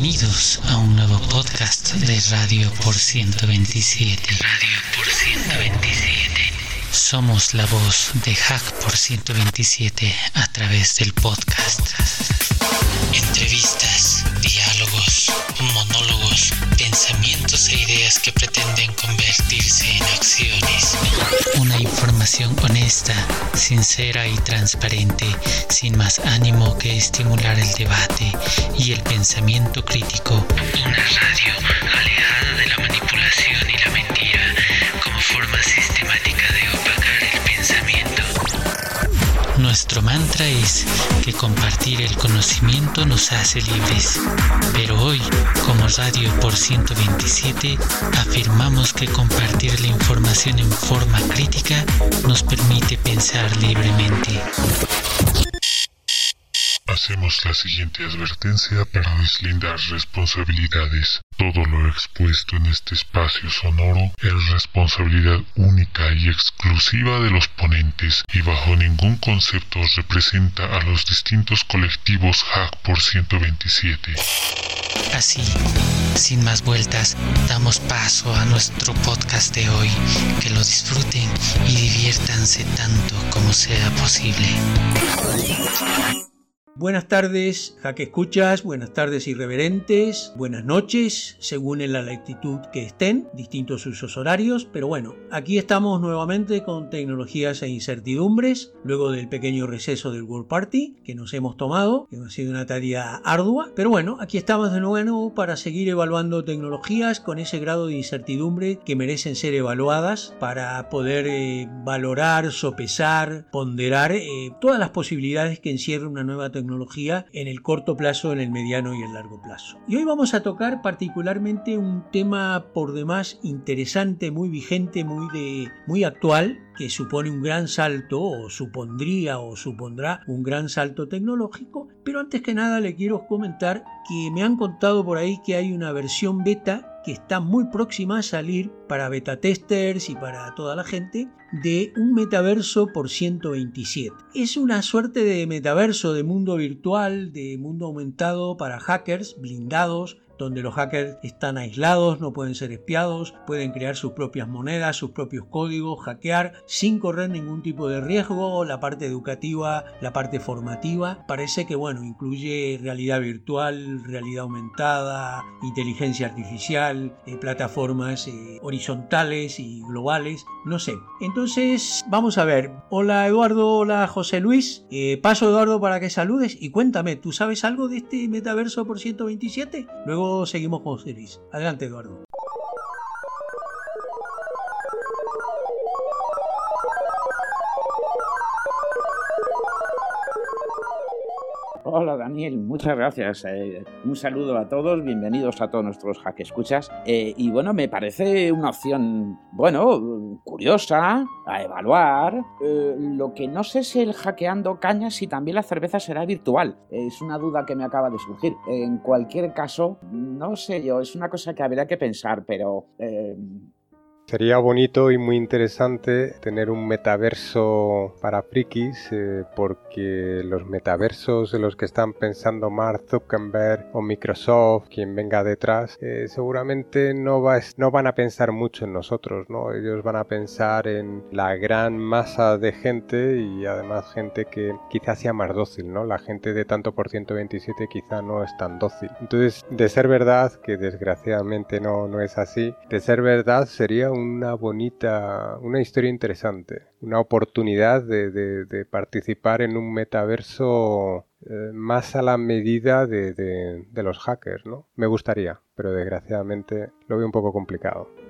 Bienvenidos a un nuevo podcast de Radio por 127. Radio por 127. Somos la voz de Hack por 127 a través del podcast. Entrevistas, diálogos, monólogos, pensamientos e ideas que pretenden convertirse en acciones. Una información honesta, sincera y transparente, sin más ánimo que estimular el debate y el pensamiento crítico. Una radio alejada Nuestro mantra es que compartir el conocimiento nos hace libres, pero hoy, como Radio por 127, afirmamos que compartir la información en forma crítica nos permite pensar libremente. Hacemos la siguiente advertencia para deslindar responsabilidades. Todo lo expuesto en este espacio sonoro es responsabilidad única y exclusiva de los ponentes y bajo ningún concepto representa a los distintos colectivos Hack por 127. Así, sin más vueltas, damos paso a nuestro podcast de hoy. Que lo disfruten y diviértanse tanto como sea posible. Buenas tardes, jaque escuchas, buenas tardes irreverentes, buenas noches, según en la latitud que estén, distintos usos horarios, pero bueno, aquí estamos nuevamente con tecnologías e incertidumbres, luego del pequeño receso del World Party que nos hemos tomado, que ha sido una tarea ardua, pero bueno, aquí estamos de nuevo para seguir evaluando tecnologías con ese grado de incertidumbre que merecen ser evaluadas para poder eh, valorar, sopesar, ponderar eh, todas las posibilidades que encierra una nueva tecnología en el corto plazo, en el mediano y el largo plazo. Y hoy vamos a tocar particularmente un tema por demás interesante, muy vigente, muy, de, muy actual, que supone un gran salto o supondría o supondrá un gran salto tecnológico, pero antes que nada le quiero comentar que me han contado por ahí que hay una versión beta que está muy próxima a salir para beta testers y para toda la gente de un metaverso por 127. Es una suerte de metaverso de mundo virtual, de mundo aumentado para hackers blindados donde los hackers están aislados, no pueden ser espiados, pueden crear sus propias monedas, sus propios códigos, hackear sin correr ningún tipo de riesgo, la parte educativa, la parte formativa, parece que bueno, incluye realidad virtual, realidad aumentada, inteligencia artificial, eh, plataformas eh, horizontales y globales, no sé. Entonces, vamos a ver. Hola Eduardo, hola José Luis. Eh, paso Eduardo para que saludes y cuéntame, ¿tú sabes algo de este metaverso por 127? Luego seguimos con Luis. Adelante, Eduardo. Hola Daniel, muchas gracias. Eh, un saludo a todos, bienvenidos a todos nuestros hack escuchas. Eh, y bueno, me parece una opción, bueno, curiosa, a evaluar. Eh, lo que no sé es el hackeando cañas si también la cerveza será virtual. es una duda que me acaba de surgir. En cualquier caso, no sé yo, es una cosa que habría que pensar, pero Sería bonito y muy interesante tener un metaverso para frikis eh, porque los metaversos de los que están pensando Mark Zuckerberg o Microsoft, quien venga detrás, eh, seguramente no, va, no van a pensar mucho en nosotros, ¿no? Ellos van a pensar en la gran masa de gente y además gente que quizás sea más dócil, ¿no? La gente de tanto por 127 quizá no es tan dócil. Entonces, de ser verdad, que desgraciadamente no, no es así, de ser verdad sería una bonita, una historia interesante, una oportunidad de, participar en un metaverso eh, más a la medida de, de los hackers, ¿no? Me gustaría, pero desgraciadamente lo veo un poco complicado.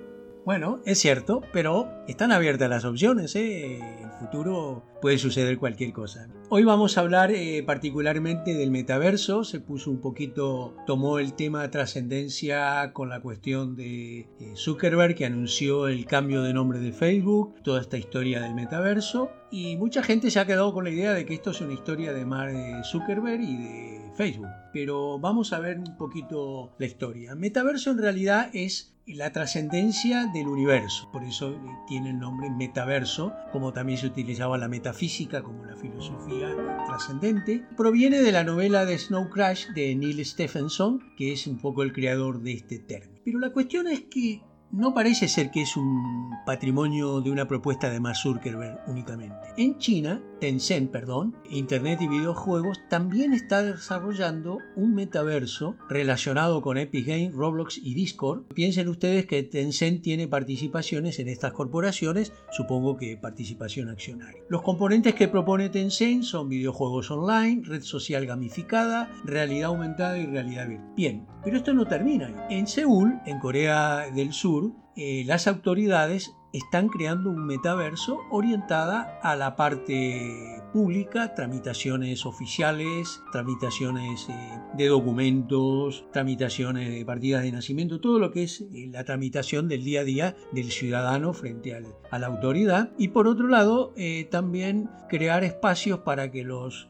Bueno, es cierto, pero están abiertas las opciones, ¿eh? En el futuro puede suceder cualquier cosa. Hoy vamos a hablar eh, particularmente del metaverso, se puso un poquito, tomó el tema de trascendencia con la cuestión de eh, Zuckerberg que anunció el cambio de nombre de Facebook, toda esta historia del metaverso, y mucha gente se ha quedado con la idea de que esto es una historia de Mark Zuckerberg y de Facebook. Pero vamos a ver un poquito la historia. Metaverso en realidad es la trascendencia del universo, por eso eh, tiene el nombre metaverso, como también se utilizaba la metafísica como la filosofía trascendente. Proviene de la novela de Snow Crash de Neil Stephenson, que es un poco el creador de este término. Pero la cuestión es que no parece ser que es un patrimonio de una propuesta de Mark Zuckerberg únicamente. En China, Tencent, perdón, Internet y videojuegos también está desarrollando un metaverso relacionado con Epic Games, Roblox y Discord. Piensen ustedes que Tencent tiene participaciones en estas corporaciones, supongo que participación accionaria. Los componentes que propone Tencent son videojuegos online, red social gamificada, realidad aumentada y realidad virtual. Bien, pero esto no termina. En Seúl, en Corea del Sur, eh, las autoridades están creando un metaverso orientada a la parte pública, tramitaciones oficiales, tramitaciones eh, de documentos, tramitaciones de partidas de nacimiento, todo lo que es eh, la tramitación del día a día del ciudadano frente a la autoridad. Y por otro lado, también crear espacios para que los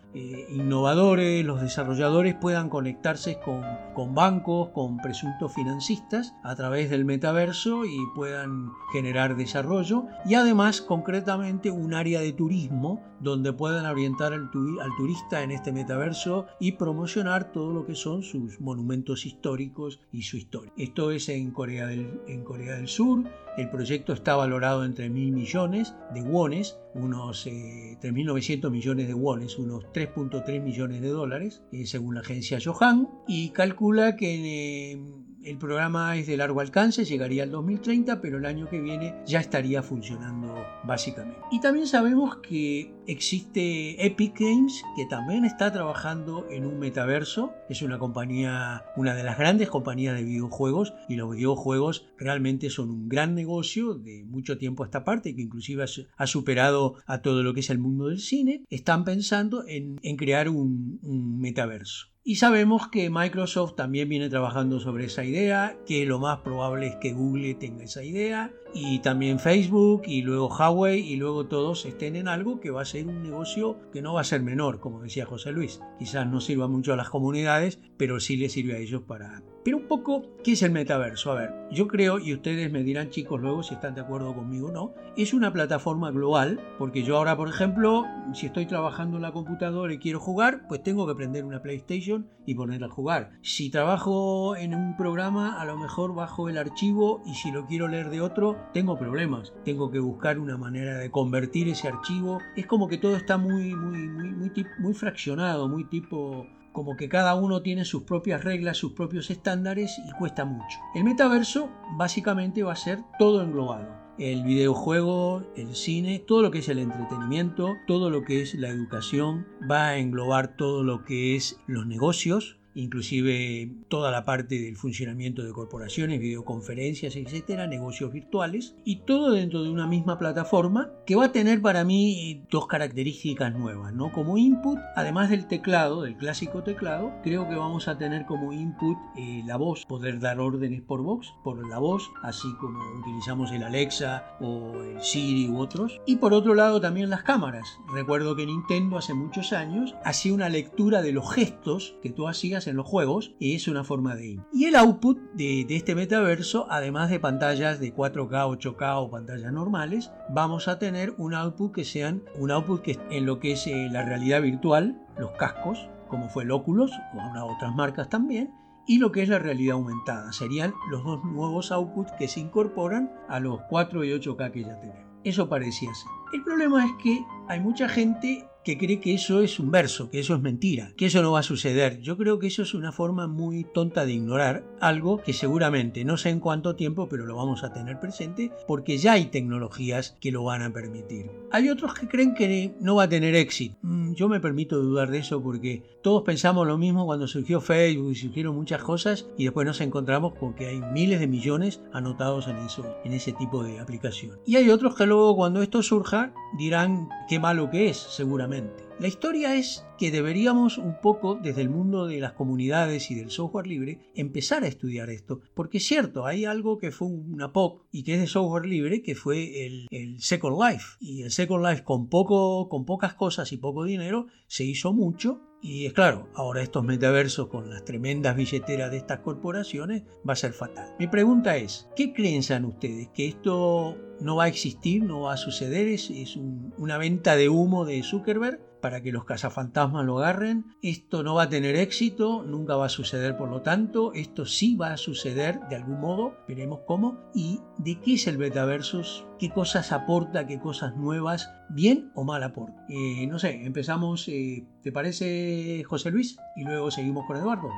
innovadores, los desarrolladores puedan conectarse con, con bancos, con presuntos financistas a través del metaverso y puedan generar desarrollo y además concretamente un área de turismo donde puedan orientar al, turista en este metaverso y promocionar todo lo que son sus monumentos históricos y su historia. Esto es en Corea del, en Corea del Sur. El proyecto está valorado entre mil millones de wones, unos 3.900 eh, millones de wones, unos 3.3 millones de dólares, eh, según la agencia Johan, y calcula que eh, el programa es de largo alcance, llegaría al 2030, pero el año que viene ya estaría funcionando básicamente. Y también sabemos que existe Epic Games, que también está trabajando en un metaverso. Es una compañía, una de las grandes compañías de videojuegos, y los videojuegos realmente son un gran negocio de mucho tiempo a esta parte, que inclusive ha superado a todo lo que es el mundo del cine. Están pensando en, crear un metaverso. Y sabemos que Microsoft también viene trabajando sobre esa idea, que lo más probable es que Google tenga esa idea, y también Facebook, y luego Huawei, y luego todos estén en algo que va a ser un negocio que no va a ser menor, como decía José Luis. Quizás no sirva mucho a las comunidades, pero sí les sirve a ellos para, pero un poco, ¿qué es el metaverso? A ver, yo creo, y ustedes me dirán chicos luego si están de acuerdo conmigo o no, es una plataforma global, porque yo ahora, por ejemplo, si estoy trabajando en la computadora y quiero jugar, pues tengo que prender una PlayStation y ponerla a jugar. Si trabajo en un programa, a lo mejor bajo el archivo y si lo quiero leer de otro, tengo problemas. Tengo que buscar una manera de convertir ese archivo. Es como que todo está muy, muy, muy, muy, muy fraccionado, muy tipo como que cada uno tiene sus propias reglas, sus propios estándares y cuesta mucho. El metaverso básicamente va a ser todo englobado. El videojuego, el cine, todo lo que es el entretenimiento, todo lo que es la educación, va a englobar todo lo que es los negocios, inclusive toda la parte del funcionamiento de corporaciones, videoconferencias, etcétera, negocios virtuales, y todo dentro de una misma plataforma que va a tener para mí dos características nuevas, ¿no? Como input, además del teclado, del clásico teclado, creo que vamos a tener como input eh, la voz, poder dar órdenes por voz, por la voz, así como utilizamos el Alexa o el Siri u otros, y por otro lado también las cámaras. Recuerdo que Nintendo hace muchos años hacía una lectura de los gestos que tú hacías en los juegos es una forma de. Y el output de, este metaverso, además de pantallas de 4K, 8K o pantallas normales, vamos a tener un output que sean un output que en lo que es eh, la realidad virtual, los cascos, como fue el Oculus o otras marcas también, y lo que es la realidad aumentada. Serían los dos nuevos outputs que se incorporan a los 4 y 8K que ya tenemos. Eso parecía ser. El problema es que hay mucha gente que cree que eso es un verso, que eso es mentira, que eso no va a suceder. Yo creo que eso es una forma muy tonta de ignorar algo que seguramente no sé en cuánto tiempo, pero lo vamos a tener presente porque ya hay tecnologías que lo van a permitir. Hay otros que creen que no va a tener éxito. Mm, yo me permito dudar de eso porque todos pensamos lo mismo cuando surgió Facebook y surgieron muchas cosas y después nos encontramos con que hay miles de millones anotados en eso, en ese tipo de aplicación. Y hay otros que luego cuando esto surja dirán qué malo que es, seguramente. La historia es que deberíamos un poco desde el mundo de las comunidades y del software libre empezar a estudiar esto, porque es cierto, hay algo que fue una POC y que es de software libre, que fue el, Second Life. Y el Second Life con, poco, con pocas cosas y poco dinero se hizo mucho y es claro, ahora estos metaversos con las tremendas billeteras de estas corporaciones va a ser fatal. Mi pregunta es, ¿qué piensan ustedes? ¿Que esto no va a existir, no va a suceder? ¿Es, una venta de humo de Zuckerberg? para que los cazafantasmas lo agarren. Esto no va a tener éxito, nunca va a suceder por lo tanto. Esto sí va a suceder de algún modo, veremos cómo. ¿Y de qué es el Metaversus? ¿Qué cosas aporta? ¿Qué cosas nuevas? ¿Bien o mal aporta? Eh, no sé, empezamos, eh, ¿te parece José Luis? Y luego seguimos con Eduardo.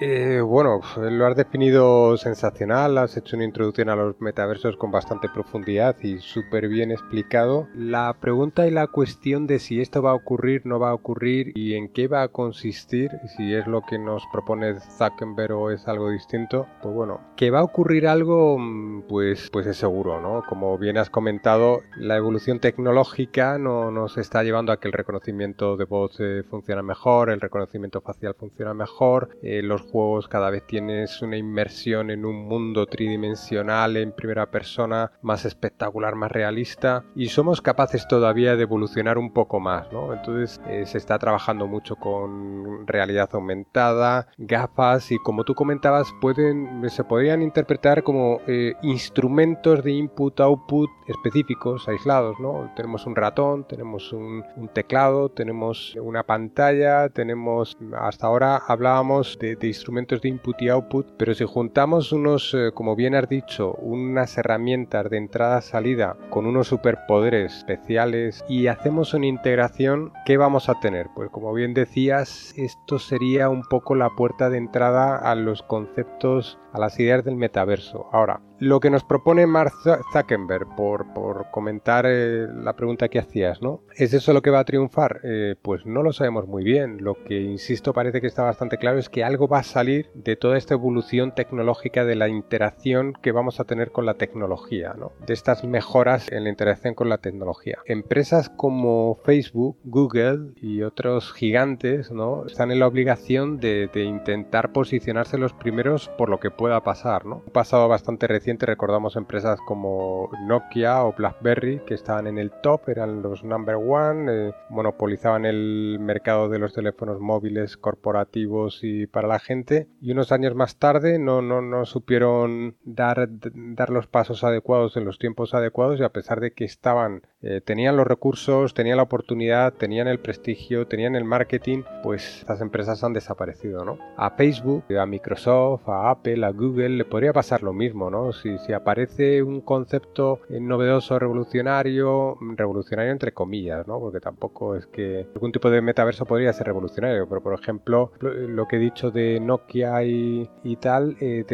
Eh, bueno, lo has definido sensacional, has hecho una introducción a los metaversos con bastante profundidad y súper bien explicado. La pregunta y la cuestión de si esto va a ocurrir, no va a ocurrir y en qué va a consistir, si es lo que nos propone Zuckerberg o es algo distinto, pues bueno, que va a ocurrir algo, mm, pues, pues es seguro, ¿no? Como bien has comentado, la evolución tecnológica no, nos está llevando a que el reconocimiento de voz eh, mejor, el reconocimiento facial funciona mejor, eh, los juegos cada vez tienes una inmersión en un mundo tridimensional en primera persona más espectacular, más realista y somos capaces todavía de evolucionar un poco más, ¿no? Entonces eh, se está trabajando mucho con realidad aumentada, gafas y como tú comentabas pueden se podrían interpretar como eh, instrumentos de input-output específicos, aislados, ¿no? Tenemos un ratón, tenemos un, un, teclado, tenemos una pantalla, tenemos hasta ahora hablábamos de, de instrumentos de input y output, pero si juntamos unos, eh, como bien has dicho, unas herramientas de entrada-salida con unos superpoderes especiales y hacemos una integración, ¿qué vamos a tener? Pues como bien decías, esto sería un poco la puerta de entrada a los conceptos, a las ideas del metaverso. Ahora, lo que nos propone Mark Zuckerberg, por, comentar eh, la pregunta que hacías, ¿no? ¿Es eso lo que va a triunfar? Eh, pues no lo sabemos muy bien. Lo que, insisto, parece que está bastante claro es que algo va a salir de toda esta evolución tecnológica de la interacción que vamos a tener con la tecnología, ¿no? De estas mejoras en la interacción con la tecnología. Empresas como Facebook, Google y otros gigantes, ¿no? Están en la obligación de, intentar posicionarse los primeros por lo que pueda pasar, ¿no? Un pasado bastante reciente recordamos empresas como Nokia o BlackBerry que estaban en el top, eran los number one, eh, monopolizaban el mercado de los teléfonos móviles corporativos y para la gente y unos años más tarde no, no, no supieron dar, dar los pasos adecuados en los tiempos adecuados y a pesar de que estaban eh, tenían los recursos, tenían la oportunidad, tenían el prestigio, tenían el marketing, pues estas empresas han desaparecido, ¿no? A Facebook, a Microsoft, a Apple, a Google le podría pasar lo mismo, ¿no? Si, si aparece un concepto novedoso, revolucionario, revolucionario entre comillas, ¿no? Porque tampoco es que algún tipo de metaverso podría ser revolucionario, pero por ejemplo, lo que he dicho de Nokia y, tal, eh,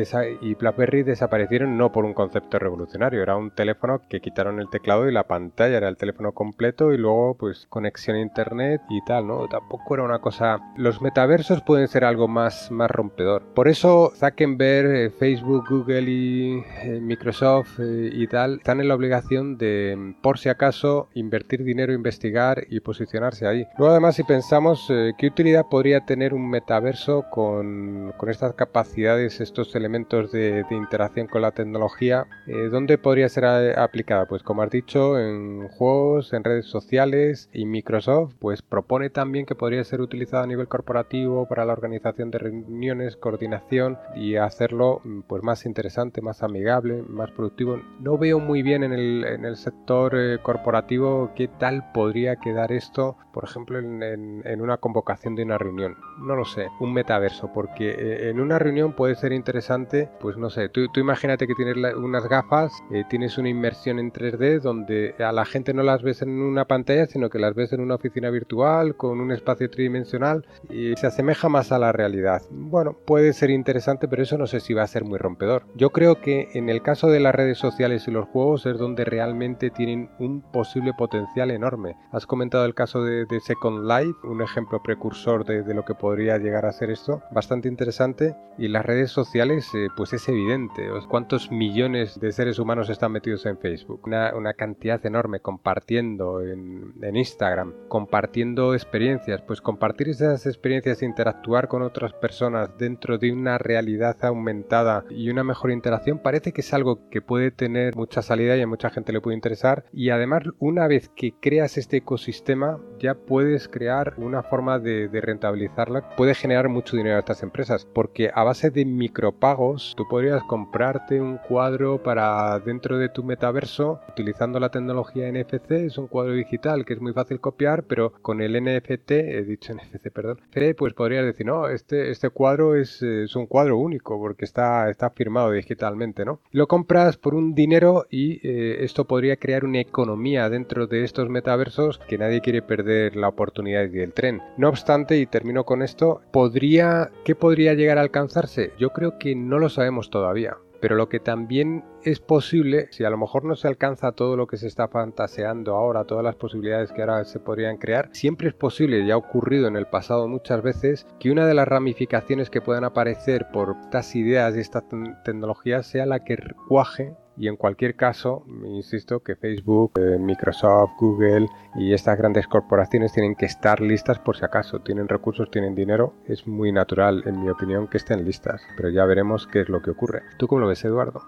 y BlackBerry desaparecieron no por un concepto revolucionario, era un teléfono que quitaron el teclado y la pantalla era el teléfono completo y luego pues conexión a internet y tal, ¿no? Tampoco era una cosa... Los metaversos pueden ser algo más, más rompedor. Por eso Zuckerberg, eh, Facebook, Google y eh, Microsoft y tal están en la obligación de, por si acaso, invertir dinero, investigar y posicionarse ahí. Luego además si pensamos qué utilidad podría tener un metaverso con, con estas capacidades, estos elementos de, de interacción con la tecnología, ¿dónde podría ser aplicada? Pues como has dicho, en juegos, en redes sociales y Microsoft pues propone también que podría ser utilizado a nivel corporativo para la organización de reuniones, coordinación y hacerlo pues más interesante, más amigable, más productivo. No veo muy bien en el, en el sector eh, corporativo qué tal podría quedar esto, por ejemplo, en, en, una convocación de una reunión. No lo sé, un metaverso, porque eh, en una reunión puede ser interesante, pues no sé, tú, imagínate que tienes unas gafas, eh, tienes una inmersión en 3D donde a la gente no las ves en una pantalla, sino que las ves en una oficina virtual con un espacio tridimensional y se asemeja más a la realidad. Bueno, puede ser interesante, pero eso no sé si va a ser muy rompedor. Yo creo que en el caso de las redes sociales y los juegos es donde realmente tienen un posible potencial enorme. Has comentado el caso de, Second Life, un ejemplo precursor de, lo que podría llegar a ser esto. Basta bastante interesante y las redes sociales eh, pues es evidente. ¿Cuántos millones de seres humanos están metidos en Facebook? Una, una cantidad enorme compartiendo en, en, Instagram, compartiendo experiencias. Pues compartir esas experiencias interactuar con otras personas dentro de una realidad aumentada y una mejor interacción parece que es algo que puede tener mucha salida y a mucha gente le puede interesar. Y además una vez que creas este ecosistema ya puedes crear una forma de, de rentabilizarla. Puede generar mucho dinero a estas empresas porque a base de micropagos tú podrías comprarte un cuadro para dentro de tu metaverso utilizando la tecnología NFC. Es un cuadro digital que es muy fácil copiar, pero con el NFT, he dicho NFC, perdón, pues podrías decir, no, este, este cuadro es, es un cuadro único porque está, está firmado digitalmente, ¿no? Lo compras por un dinero y eh, esto podría crear una economía dentro de estos metaversos que nadie quiere perder la oportunidad del tren. No obstante, y termino con esto, podría, ¿qué podría llegar a alcanzarse? Yo creo que no lo sabemos todavía. Pero lo que también es posible, si a lo mejor no se alcanza todo lo que se está fantaseando ahora, todas las posibilidades que ahora se podrían crear, siempre es posible, y ha ocurrido en el pasado muchas veces, que una de las ramificaciones que puedan aparecer por estas ideas y estas tecnologías sea la que cuaje y en cualquier caso, insisto que Facebook, eh, Microsoft, Google y estas grandes corporaciones tienen que estar listas por si acaso. Tienen recursos, tienen dinero. Es muy natural, en mi opinión, que estén listas. Pero ya veremos qué es lo que ocurre. ¿Tú cómo lo ves, Eduardo?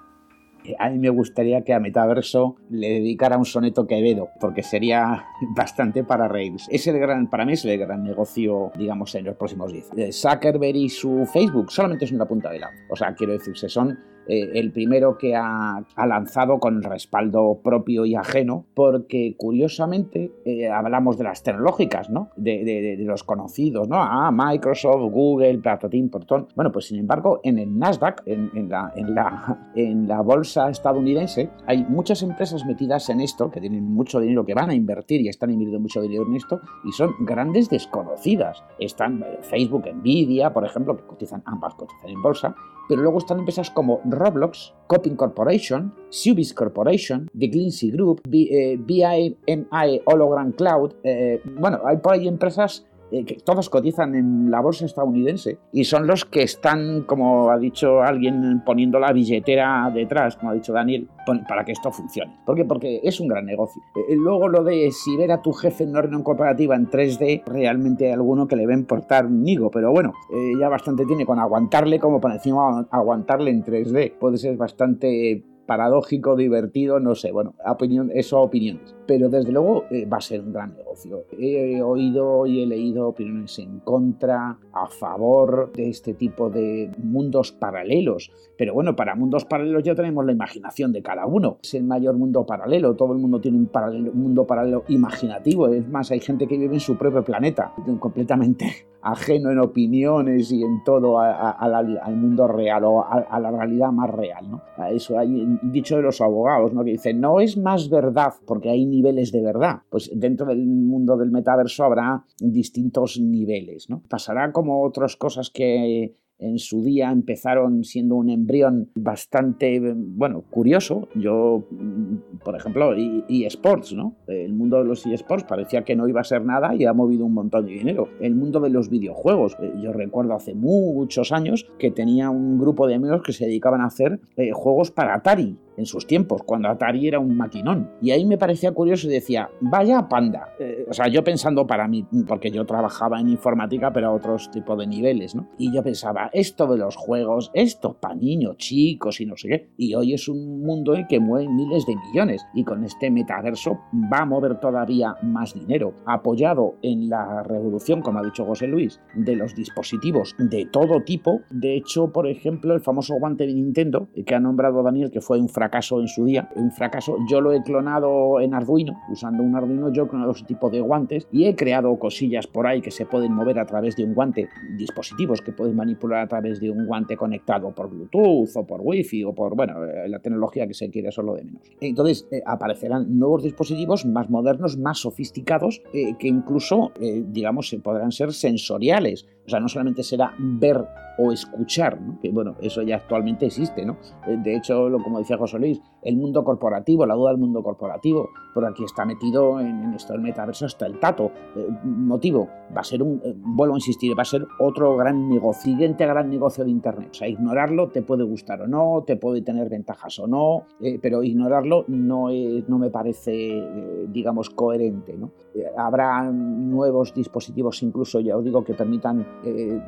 Eh, a mí me gustaría que a Metaverso le dedicara un soneto Quevedo, porque sería bastante para reírse. Es el gran, para mí es el gran negocio, digamos, en los próximos 10 años. Eh, Zuckerberg y su Facebook solamente es una punta de lado. O sea, quiero decirse, son eh, el primero que ha, lanzado con respaldo propio y ajeno, porque curiosamente eh, hablamos de las tecnológicas, ¿no? De, los conocidos, ¿no? Ah, Microsoft, Google, Platatín, Portón. Bueno, pues sin embargo, en el Nasdaq, en, la, en, la, en la bolsa estadounidense, hay muchas empresas metidas en esto, que tienen mucho dinero, que van a invertir y están invirtiendo mucho dinero en esto, y son grandes desconocidas. Están eh, Facebook, Nvidia, por ejemplo, que cotizan, ambas cotizan en bolsa, pero luego están empresas como Roblox, Coping Corporation, Subis Corporation, The Glincy Group, BIMI eh, Hologram Cloud. Eh, bueno, hay por ahí empresas eh, todos cotizan en la bolsa estadounidense y son los que están, como ha dicho alguien, poniendo la billetera detrás, como ha dicho Daniel, para que esto funcione. ¿Por qué? Porque es un gran negocio. Eh, eh, luego lo de si ver a tu jefe en una reunión corporativa en 3D, realmente hay alguno que le va a importar un higo, pero bueno, ya bastante tiene con aguantarle como para encima aguantarle en 3D. Puede ser bastante paradójico, divertido, no sé, bueno, opinión, eso opiniones. Pero desde luego eh, va a ser un gran negocio. He oído y he leído opiniones en contra, a favor de este tipo de mundos paralelos. Pero bueno, para mundos paralelos ya tenemos la imaginación de cada uno. Es el mayor mundo paralelo, todo el mundo tiene un, un mundo paralelo imaginativo. Es más, hay gente que vive en su propio planeta, completamente ajeno en opiniones y en todo al mundo real o a, la realidad más real. ¿no? Eso hay dicho de los abogados, ¿no? que dicen, no es más verdad porque hay niveles de verdad. Pues dentro del mundo del metaverso habrá distintos niveles. ¿no? Pasará como otras cosas que en su día empezaron siendo un embrión bastante, bueno, curioso. Yo, mm, por ejemplo, eSports, ¿no? El mundo de los eSports parecía que no iba a ser nada y ha movido un montón de dinero. El mundo de los videojuegos. Eh, yo recuerdo hace muchos años que tenía un grupo de amigos que se dedicaban a hacer eh, juegos para Atari en sus tiempos, cuando Atari era un maquinón. Y ahí me parecía curioso y decía, vaya panda. Eh, o sea, yo pensando para mí, porque yo trabajaba en informática, pero a otros tipos de niveles, ¿no? Y yo pensaba, esto de los juegos, esto para niños, chicos y no sé qué. Y hoy es un mundo en que mueve miles de millones. Y con este metaverso va a mover todavía más dinero. Apoyado en la revolución, como ha dicho José Luis, de los dispositivos de todo tipo. De hecho, por ejemplo, el famoso guante de Nintendo, que ha nombrado Daniel, que fue un fracaso fracaso en su día, un fracaso. Yo lo he clonado en Arduino, usando un Arduino yo he clonado ese tipo de guantes y he creado cosillas por ahí que se pueden mover a través de un guante, dispositivos que puedes manipular a través de un guante conectado por Bluetooth o por Wi-Fi o por, bueno, eh, la tecnología que se quiere solo de menos. Entonces eh, aparecerán nuevos dispositivos más modernos, más sofisticados, eh, que incluso, digamos, podrán ser sensoriales O sea, no solamente será ver o escuchar, ¿no? que bueno, eso ya actualmente existe, ¿no? Eh, de hecho, lo, como decía José Luis, el mundo corporativo, la duda del mundo corporativo, por aquí está metido en, esto del metaverso hasta el tato. Eh, motivo, va a ser un, eh, vuelvo a insistir, va a ser otro gran negocio, siguiente gran negocio de Internet. O sea, ignorarlo te puede gustar o no, te puede tener ventajas o no, pero ignorarlo no, no me parece, digamos, coherente, ¿no? habrá nuevos dispositivos incluso, ya os digo, que permitan,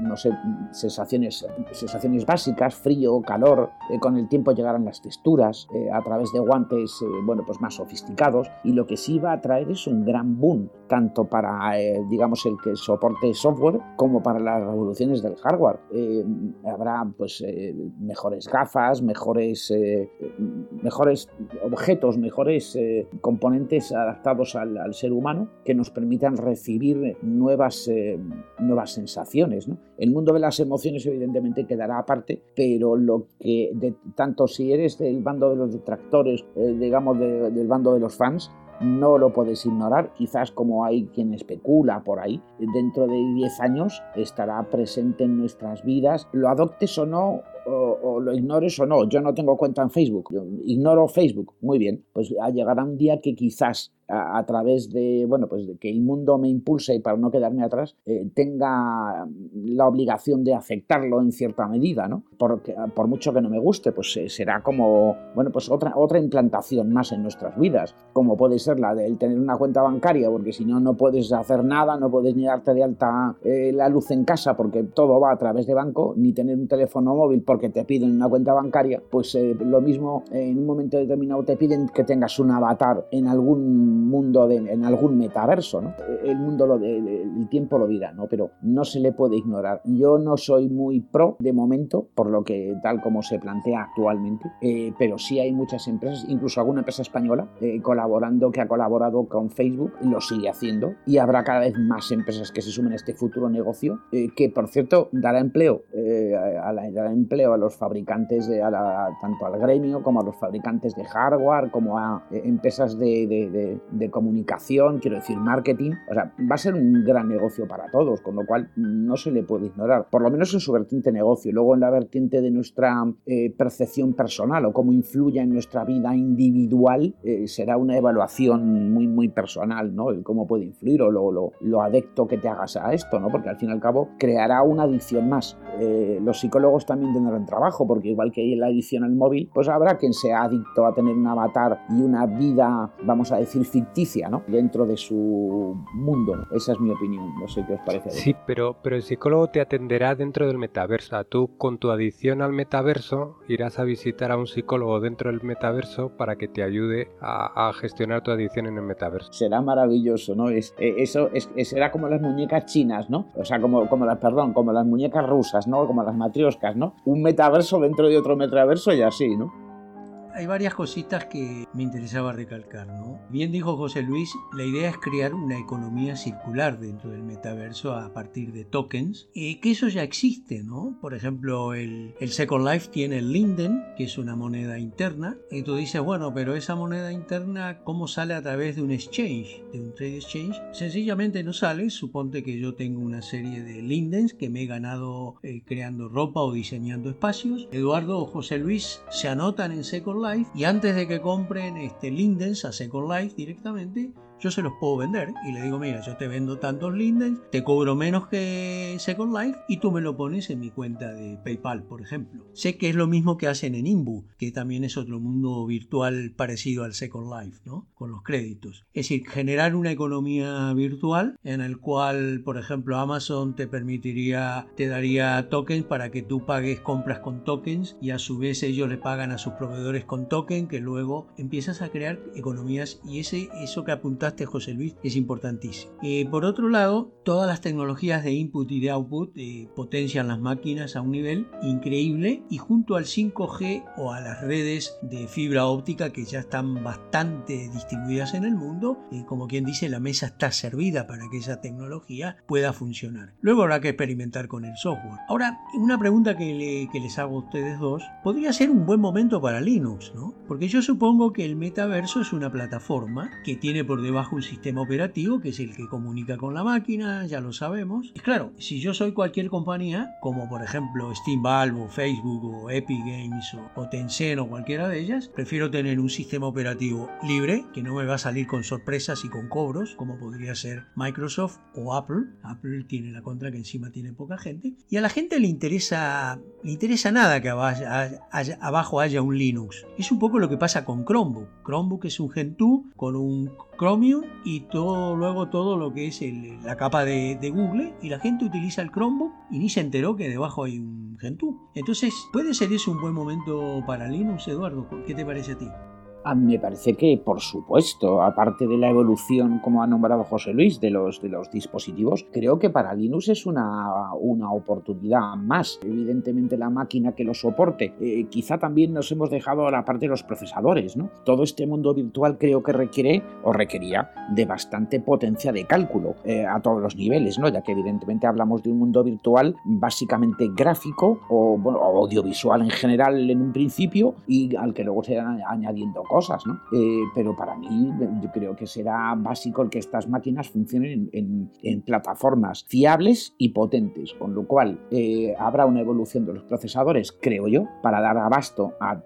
no sé, sensaciones sensaciones, básicas, frío, calor, eh, con el tiempo llegarán las texturas eh, a través de guantes eh, bueno, pues más sofisticados y lo que sí va a traer es un gran boom, tanto para digamos el que soporte software como para las revoluciones del hardware. habrá pues mejores gafas, mejores, mejores objetos, mejores componentes adaptados al, ser humano que nos permitan recibir nuevas, nuevas sensaciones. ¿no? El mundo de las emociones evidentemente quedará aparte, pero lo que, tanto si eres del bando de los detractores, eh, digamos del bando de los fans, no lo puedes ignorar, quizás como hay quien especula por ahí, dentro de 10 años estará presente en nuestras vidas, lo adoptes o no, o, lo ignores o no. Yo no tengo cuenta en Facebook, ignoro Facebook, muy bien, pues llegará un día que quizás a, través de, bueno, pues de que el mundo me impulse y para no quedarme atrás, eh, tenga la obligación de afectarlo en cierta medida, ¿no? Porque, por mucho que no me guste, pues eh, será como, bueno, pues otra, otra implantación más en nuestras vidas, como puede ser la del tener una cuenta bancaria, porque si no, no puedes hacer nada, no puedes ni darte de alta eh, la luz en casa porque todo va a través de banco, ni tener un teléfono móvil porque te piden una cuenta bancaria, pues lo mismo en un momento determinado te piden que tengas un avatar en algún mundo, de, en algún metaverso, ¿no? El mundo, lo de, el tiempo lo dirá, ¿no? Pero no se le puede ignorar. Yo no soy muy pro de momento, por lo que tal como se plantea actualmente, eh, pero sí hay muchas empresas, incluso alguna empresa española, eh, colaborando, que ha colaborado con Facebook, lo sigue haciendo, y habrá cada vez más empresas que se sumen a este futuro negocio, eh, que por cierto dará empleo, a la, dará empleo a los fabricantes, de, a tanto al gremio como a los fabricantes de hardware, como a empresas de, de, de comunicación, quiero decir, marketing. O sea, va a ser un gran negocio para todos, con lo cual no se le puede ignorar, por lo menos en su vertiente negocio. Luego en la vertiente de nuestra eh, percepción personal o cómo influye en nuestra vida individual, eh, será una evaluación muy, muy personal, ¿no? El cómo puede influir o lo, lo, lo, adecto que te hagas a esto, ¿no? Porque al fin y al cabo creará una adicción más. Eh, los psicólogos también tendrán trabajo, porque igual que hay la adicción al móvil, pues habrá quien sea adicto a tener un avatar y una vida, vamos a decir, ficticia ¿no? dentro de su mundo. Esa es mi opinión, no sé qué os parece. Sí, pero, pero el psicólogo te atenderá dentro del metaverso. Tú con tu adicción al metaverso irás a visitar a un psicólogo dentro del metaverso para que te ayude a, gestionar tu adicción en el metaverso. Será maravilloso, ¿no? Es, eh, eso es, será como las muñecas chinas, ¿no? O sea, como, como las, perdón, como las muñecas rusas, ¿no? Como las matrioscas, ¿no? Un metaverso dentro de otro metaverso y así, ¿no? Hay varias cositas que me interesaba recalcar, ¿no? Bien dijo José Luis, la idea es crear una economía circular dentro del metaverso a partir de tokens, y que eso ya existe, ¿no? Por ejemplo, el, Second Life tiene el Linden, que es una moneda interna, y tú dices, bueno, pero esa moneda interna, ¿cómo sale a través de un exchange, de un trade exchange? Sencillamente no sale, suponte que yo tengo una serie de Lindens que me he ganado eh, creando ropa o diseñando espacios. Eduardo o José Luis se anotan en Second Life y antes de que compren este Lindens a Second Life directamente, yo se los puedo vender y le digo, mira, yo te vendo tantos lindens, te cobro menos que Second Life y tú me lo pones en mi cuenta de PayPal, por ejemplo. Sé que es lo mismo que hacen en Imbu, que también es otro mundo virtual parecido al Second Life, ¿no? Con los créditos. Es decir, generar una economía virtual en el cual, por ejemplo, Amazon te permitiría, te daría tokens para que tú pagues compras con tokens y a su vez ellos le pagan a sus proveedores con tokens que luego empiezas a crear economías y ese, eso que apuntas José Luis, es importantísimo. Eh, por otro lado, todas las tecnologías de input y de output eh, potencian las máquinas a un nivel increíble y junto al 5G o a las redes de fibra óptica que ya están bastante distribuidas en el mundo, eh, como quien dice, la mesa está servida para que esa tecnología pueda funcionar. Luego habrá que experimentar con el software. Ahora, una pregunta que, que les hago a ustedes dos, podría ser un buen momento para Linux, ¿no? Porque yo supongo que el metaverso es una plataforma que tiene por debajo bajo un sistema operativo que es el que comunica con la máquina, ya lo sabemos. Y claro, si yo soy cualquier compañía, como por ejemplo Steam Valve o Facebook o Epic Games o, o Tencent o cualquiera de ellas, prefiero tener un sistema operativo libre que no me va a salir con sorpresas y con cobros, como podría ser Microsoft o Apple. Apple tiene la contra que encima tiene poca gente. Y a la gente le interesa, le interesa nada que abajo haya un Linux. Es un poco lo que pasa con Chromebook. Chromebook es un Gentoo con un Chromium y todo luego todo lo que es la capa de, de, Google y la gente utiliza el Chromebook y ni se enteró que debajo hay un Gentoo. Entonces, ¿puede ser eso un buen momento para Linux, Eduardo? ¿Qué te parece a ti? A me parece que, por supuesto, aparte de la evolución, como ha nombrado José Luis, de los, de los dispositivos, creo que para Linux es una, una oportunidad más. Evidentemente, la máquina que lo soporte. Eh, quizá también nos hemos dejado la parte de los procesadores, ¿no? Todo este mundo virtual creo que requiere o requería de bastante potencia de cálculo eh, a todos los niveles, ¿no? Ya que evidentemente hablamos de un mundo virtual básicamente gráfico o, bueno, audiovisual en general en un principio y al que luego se van añadiendo cosas ¿no? Eh, pero para mí yo creo que será básico que estas máquinas funcionen en, plataformas fiables y potentes, con lo cual eh, habrá una evolución de los procesadores, creo yo, para dar abasto a,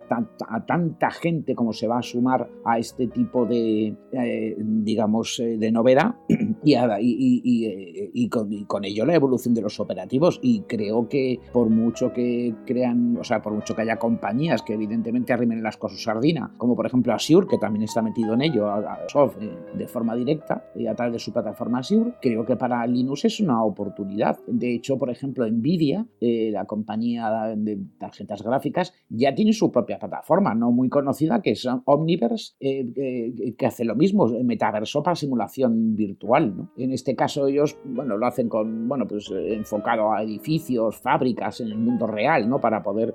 tanta gente como se va a sumar a este tipo de, eh, digamos, de novedad y, con, ello la evolución de los operativos y creo que por mucho que crean, o sea, por mucho que haya compañías que evidentemente arrimen las cosas sardina, como por ejemplo ejemplo, Azure, que también está metido en ello, a, Soft, eh, de forma directa, y a través de su plataforma Azure, creo que para Linux es una oportunidad. De hecho, por ejemplo, Nvidia, eh, la compañía de tarjetas gráficas, ya tiene su propia plataforma, no muy conocida, que es Omniverse, eh, que hace lo mismo, metaverso para simulación virtual. ¿no? En este caso, ellos, bueno, lo hacen con, bueno, pues enfocado a edificios, fábricas en el mundo real, ¿no? Para poder,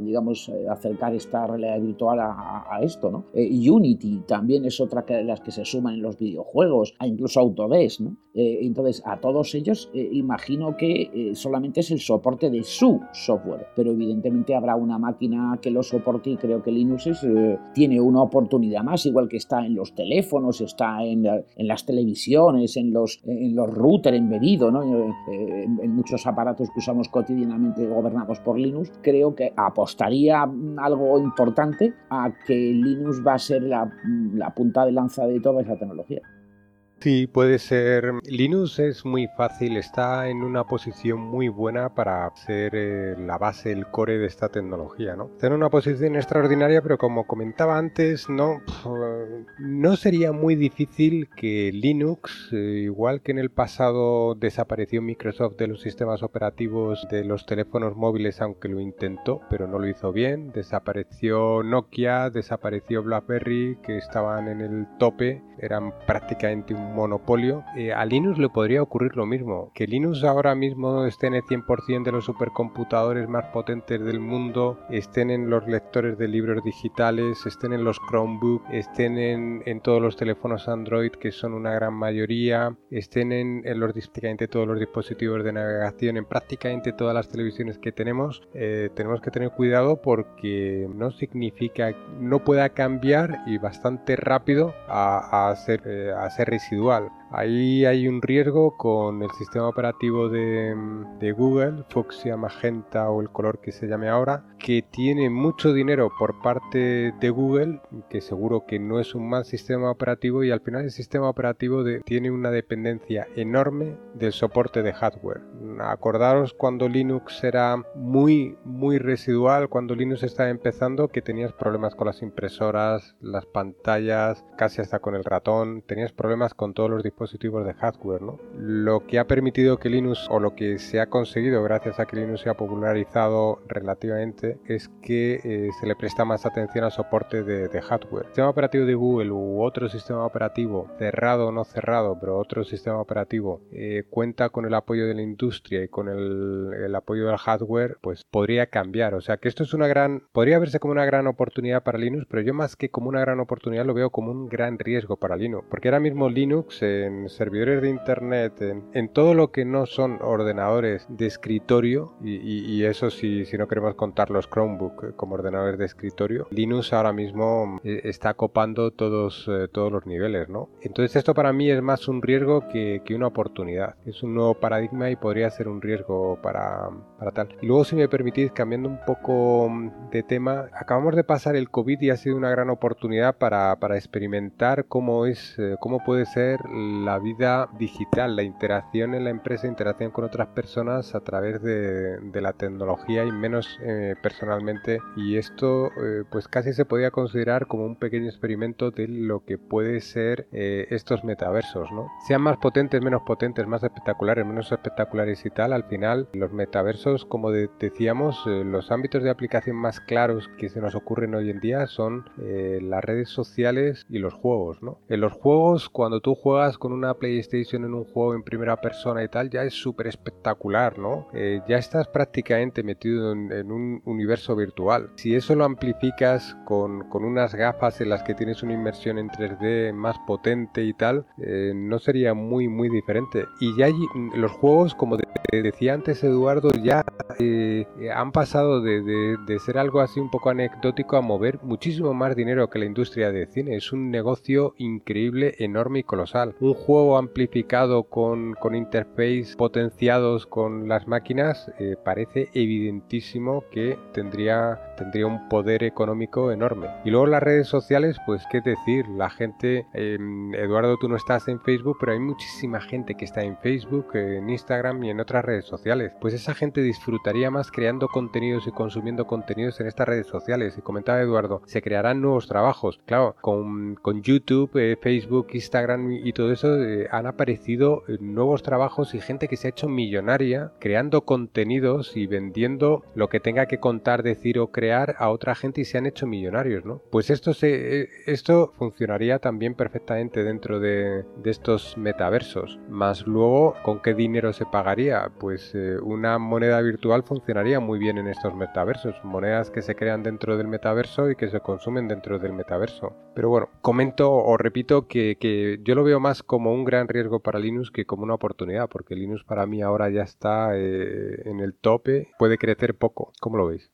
digamos, acercar esta realidad virtual a esto. Eh, Unity también es otra de las que se suman en los videojuegos, incluso Autodesk, ¿no? Eh, entonces, a todos ellos eh, imagino que solamente es el soporte de su software, pero evidentemente habrá una máquina que lo soporte y creo que Linux tiene una oportunidad más, igual que está en los teléfonos, está en, las televisiones, en los, en los routers embebidos, ¿no? en, en muchos aparatos que usamos cotidianamente gobernados por Linux, creo que apostaría algo importante a que Linux va a ser la, la punta de lanza de toda esa tecnología. Sí, puede ser. Linux es muy fácil, está en una posición muy buena para ser eh, la base, el core de esta tecnología, ¿no? Está en una posición extraordinaria, pero como comentaba antes, no, no sería muy difícil que Linux, eh, igual que en el pasado desapareció Microsoft de los sistemas operativos de los teléfonos móviles, aunque lo intentó, pero no lo hizo bien, desapareció Nokia, desapareció BlackBerry, que estaban en el tope, eran prácticamente un monopolio, eh, a Linux le podría ocurrir lo mismo. Que Linux ahora mismo esté en el 100% de los supercomputadores más potentes del mundo, estén en los lectores de libros digitales, estén en los Chromebook, estén en, todos los teléfonos Android, que son una gran mayoría, estén en, los, prácticamente todos los dispositivos de navegación, en prácticamente todas las televisiones que tenemos, eh, tenemos que tener cuidado porque no significa, no pueda cambiar y bastante rápido a, ser, eh, a ser residual individual. Ahí hay un riesgo con el sistema operativo de, de, Google, Fuchsia, Magenta o el color que se llame ahora, que tiene mucho dinero por parte de Google, que seguro que no es un mal sistema operativo y al final el sistema operativo tiene una dependencia enorme del soporte de hardware. Acordaros cuando Linux era muy, muy residual, cuando Linux estaba empezando, que tenías problemas con las impresoras, las pantallas, casi hasta con el ratón, tenías problemas con todos los dispositivos de hardware, ¿no? Lo que ha permitido que Linux, o lo que se ha conseguido gracias a que Linux se ha popularizado relativamente, es que eh, se le presta más atención al soporte de, hardware. El sistema operativo de Google u otro sistema operativo, cerrado o no cerrado, pero otro sistema operativo, eh, cuenta con el apoyo de la industria y con el, apoyo del hardware, pues podría cambiar. O sea que esto es una gran, podría verse como una gran oportunidad para Linux, pero yo más que como una gran oportunidad lo veo como un gran riesgo para Linux, porque ahora mismo Linux en servidores de internet, en, todo lo que no son ordenadores de escritorio, y, eso si, si no queremos contar los Chromebook como ordenadores de escritorio, Linux ahora mismo eh, está copando todos, eh, todos los niveles, ¿no? Entonces esto para mí es más un riesgo que, que una oportunidad. Es un nuevo paradigma y podría ser un riesgo para, para tal. Luego si me permitís, cambiando un poco mm, de tema, acabamos de pasar el COVID y ha sido una gran oportunidad para, para experimentar cómo es, eh, cómo puede ser la vida digital, la interacción en la empresa, interacción con otras personas a través de, la tecnología y menos personalmente. Y esto pues casi se podía considerar como un pequeño experimento de lo que puede ser eh, estos metaversos, ¿no? Sean más potentes, menos potentes, más espectaculares, menos espectaculares y tal, al final los metaversos, como decíamos, eh, los ámbitos de aplicación más claros que se nos ocurren hoy en día son eh, las redes sociales y los juegos, ¿no? En los juegos, cuando tú juegas con una PlayStation en un juego en primera persona y tal, ya es súper espectacular, ¿no? ya estás prácticamente metido en, un universo virtual. Si eso lo amplificas con, con unas gafas en las que tienes una inmersión en 3D más potente y tal, eh, no sería muy, muy diferente. Y ya los juegos, como decía antes Eduardo, ya eh, han pasado de, de, ser algo así un poco anecdótico a mover muchísimo más dinero que la industria de cine. Es un negocio increíble, enorme y colosal. Un juego amplificado con, con interface potenciados con las máquinas eh, parece evidentísimo que tendría, tendría un poder económico enorme. Y luego las redes sociales, pues qué decir, la gente, em, Eduardo, tú no estás en Facebook, pero hay muchísima gente que está en Facebook, en Instagram y en otras redes sociales. Pues esa gente disfrutaría más creando contenidos y consumiendo contenidos en estas redes sociales. Y comentaba Eduardo, se crearán nuevos trabajos. Claro, con, con YouTube, eh, Facebook, Instagram y, todo eso eh, han aparecido eh, nuevos trabajos y gente que se ha hecho millonaria creando contenidos y vendiendo lo que tenga que contar, decir o crear a otra gente y se han hecho millonarios, ¿no? Pues esto, se, esto funcionaría también perfectamente dentro de, de estos metaversos. Más luego, ¿con qué dinero se pagaría? Pues eh, una moneda virtual funcionaría muy bien en estos metaversos. Monedas que se crean dentro del metaverso y que se consumen dentro del metaverso. Pero bueno, comento o repito que, que yo lo veo más como un gran riesgo para Linux que como una oportunidad, porque Linux para mí ahora ya está eh, en el tope, puede crecer poco. ¿Cómo lo veis?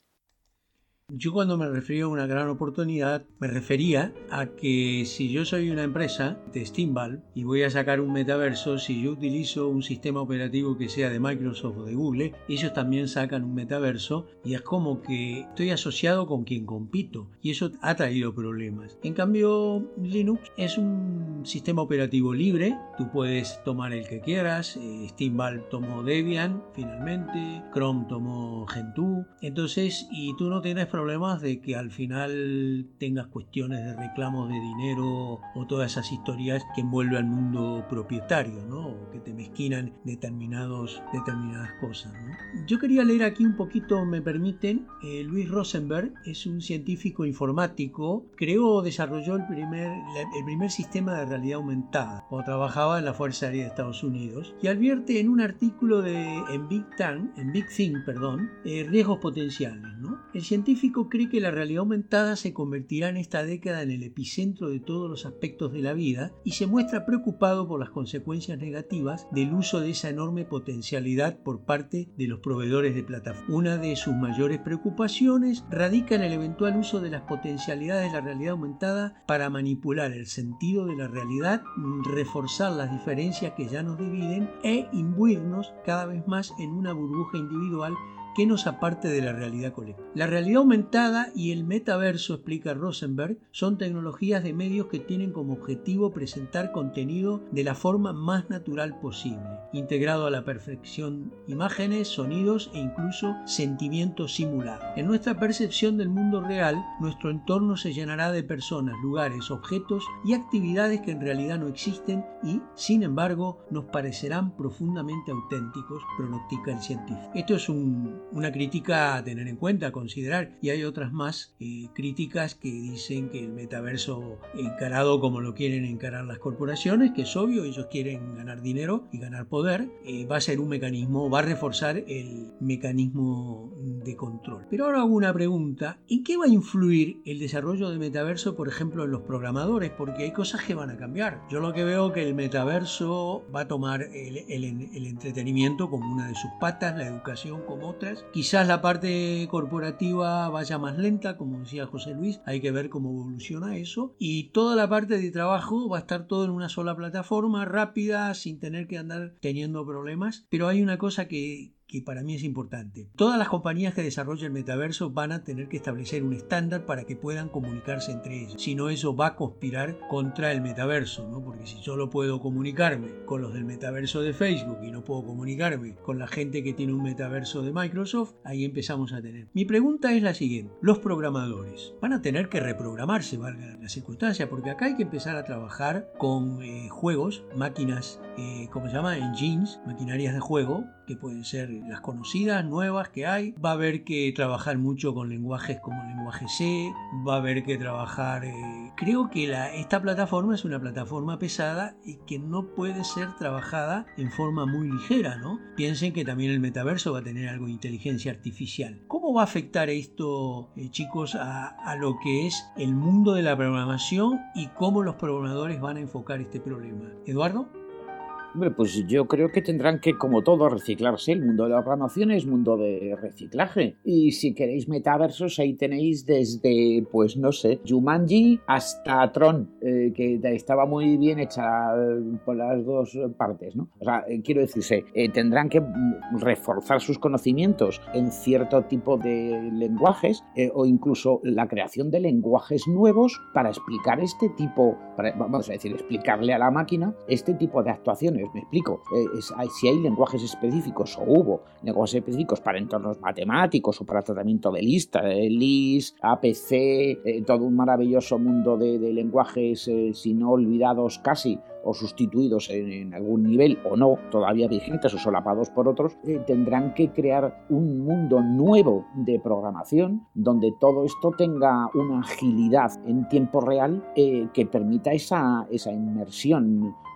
Yo cuando me refería a una gran oportunidad, me refería a que si yo soy una empresa de Steamval y voy a sacar un metaverso, si yo utilizo un sistema operativo que sea de Microsoft o de Google, ellos también sacan un metaverso y es como que estoy asociado con quien compito y eso ha traído problemas. En cambio, Linux es un sistema operativo libre, tú puedes tomar el que quieras, eh, Steamval tomó Debian finalmente, Chrome tomó Gentoo, entonces y tú no tienes problemas de que al final tengas cuestiones de reclamos de dinero o todas esas historias que envuelve al mundo propietario, ¿no? O que te mezquinan determinados, determinadas cosas, Yo quería leer aquí un poquito, me permiten, eh, Luis Rosenberg es un científico informático, creó o desarrolló el primer, el primer sistema de realidad aumentada cuando trabajaba en la Fuerza Aérea de Estados Unidos y advierte en un artículo de, en Big Thing, en Big perdón, eh, riesgos potenciales, ¿no? El científico cree que la realidad aumentada se convertirá en esta década en el epicentro de todos los aspectos de la vida y se muestra preocupado por las consecuencias negativas del uso de esa enorme potencialidad por parte de los proveedores de plataformas. Una de sus mayores preocupaciones radica en el eventual uso de las potencialidades de la realidad aumentada para manipular el sentido de la realidad, reforzar las diferencias que ya nos dividen e imbuirnos cada vez más en una burbuja individual que nos aparte de la realidad colectiva. La realidad aumentada y el metaverso, explica Rosenberg, son tecnologías de medios que tienen como objetivo presentar contenido de la forma más natural posible, integrado a la perfección imágenes, sonidos e incluso sentimientos simulados. En nuestra percepción del mundo real, nuestro entorno se llenará de personas, lugares, objetos y actividades que en realidad no existen y, sin embargo, nos parecerán profundamente auténticos, pronostica el científico. Esto es un una crítica a tener en cuenta, a considerar. Y hay otras más eh, críticas que dicen que el metaverso encarado como lo quieren encarar las corporaciones, que es obvio, ellos quieren ganar dinero y ganar poder, eh, va a ser un mecanismo, va a reforzar el mecanismo de control. Pero ahora hago una pregunta, ¿en qué va a influir el desarrollo del metaverso, por ejemplo, en los programadores? Porque hay cosas que van a cambiar. Yo lo que veo que el metaverso va a tomar el, el entretenimiento como una de sus patas, la educación como Quizás la parte corporativa vaya más lenta, como decía José Luis, hay que ver cómo evoluciona eso. Y toda la parte de trabajo va a estar todo en una sola plataforma, rápida, sin tener que andar teniendo problemas. Pero hay una cosa que, que para mí es importante. Todas las compañías que desarrollen el metaverso van a tener que establecer un estándar para que puedan comunicarse entre ellas. Si no, eso va a conspirar contra el metaverso, ¿no? Porque si solo puedo comunicarme con los del metaverso de Facebook y no puedo comunicarme con la gente que tiene un metaverso de Microsoft, ahí empezamos a tener. Mi pregunta es la siguiente. Los programadores van a tener que reprogramarse, valga la circunstancia, porque acá hay que empezar a trabajar con eh, juegos, máquinas, eh, ¿cómo se llama? Engines, maquinarias de juego, que pueden ser las conocidas, nuevas que hay. Va a haber que trabajar mucho con lenguajes como el lenguaje C, va a haber que trabajar... Eh, creo que esta plataforma es una plataforma pesada y que no puede ser trabajada en forma muy ligera, ¿no? Piensen que también el metaverso va a tener algo de inteligencia artificial. ¿Cómo va a afectar esto, eh, chicos, a, a lo que es el mundo de la programación y cómo los programadores van a enfocar este problema? Eduardo? Hombre, pues yo creo que tendrán que, como todo, reciclarse. El mundo de la programación es mundo de reciclaje. Y si queréis metaversos, ahí tenéis desde, pues no sé, Jumanji hasta Tron, eh, que estaba muy bien hecha eh, por las dos partes, ¿no? O sea, eh, quiero decirse, tendrán que reforzar sus conocimientos en cierto tipo de lenguajes o incluso la creación de lenguajes nuevos para explicar este tipo, vamos a decir, explicarle a la máquina este tipo de actuaciones me explico. Eh, si hay lenguajes específicos o hubo lenguajes específicos para entornos matemáticos o para tratamiento de listas, LIS, APC, eh, todo un maravilloso mundo de, lenguajes, eh, si no olvidados casi, o sustituidos en, algún nivel o no, todavía vigentes o solapados por otros, tendrán que crear un mundo nuevo de programación donde todo esto tenga una agilidad en tiempo real que permita esa, esa inmersión eh,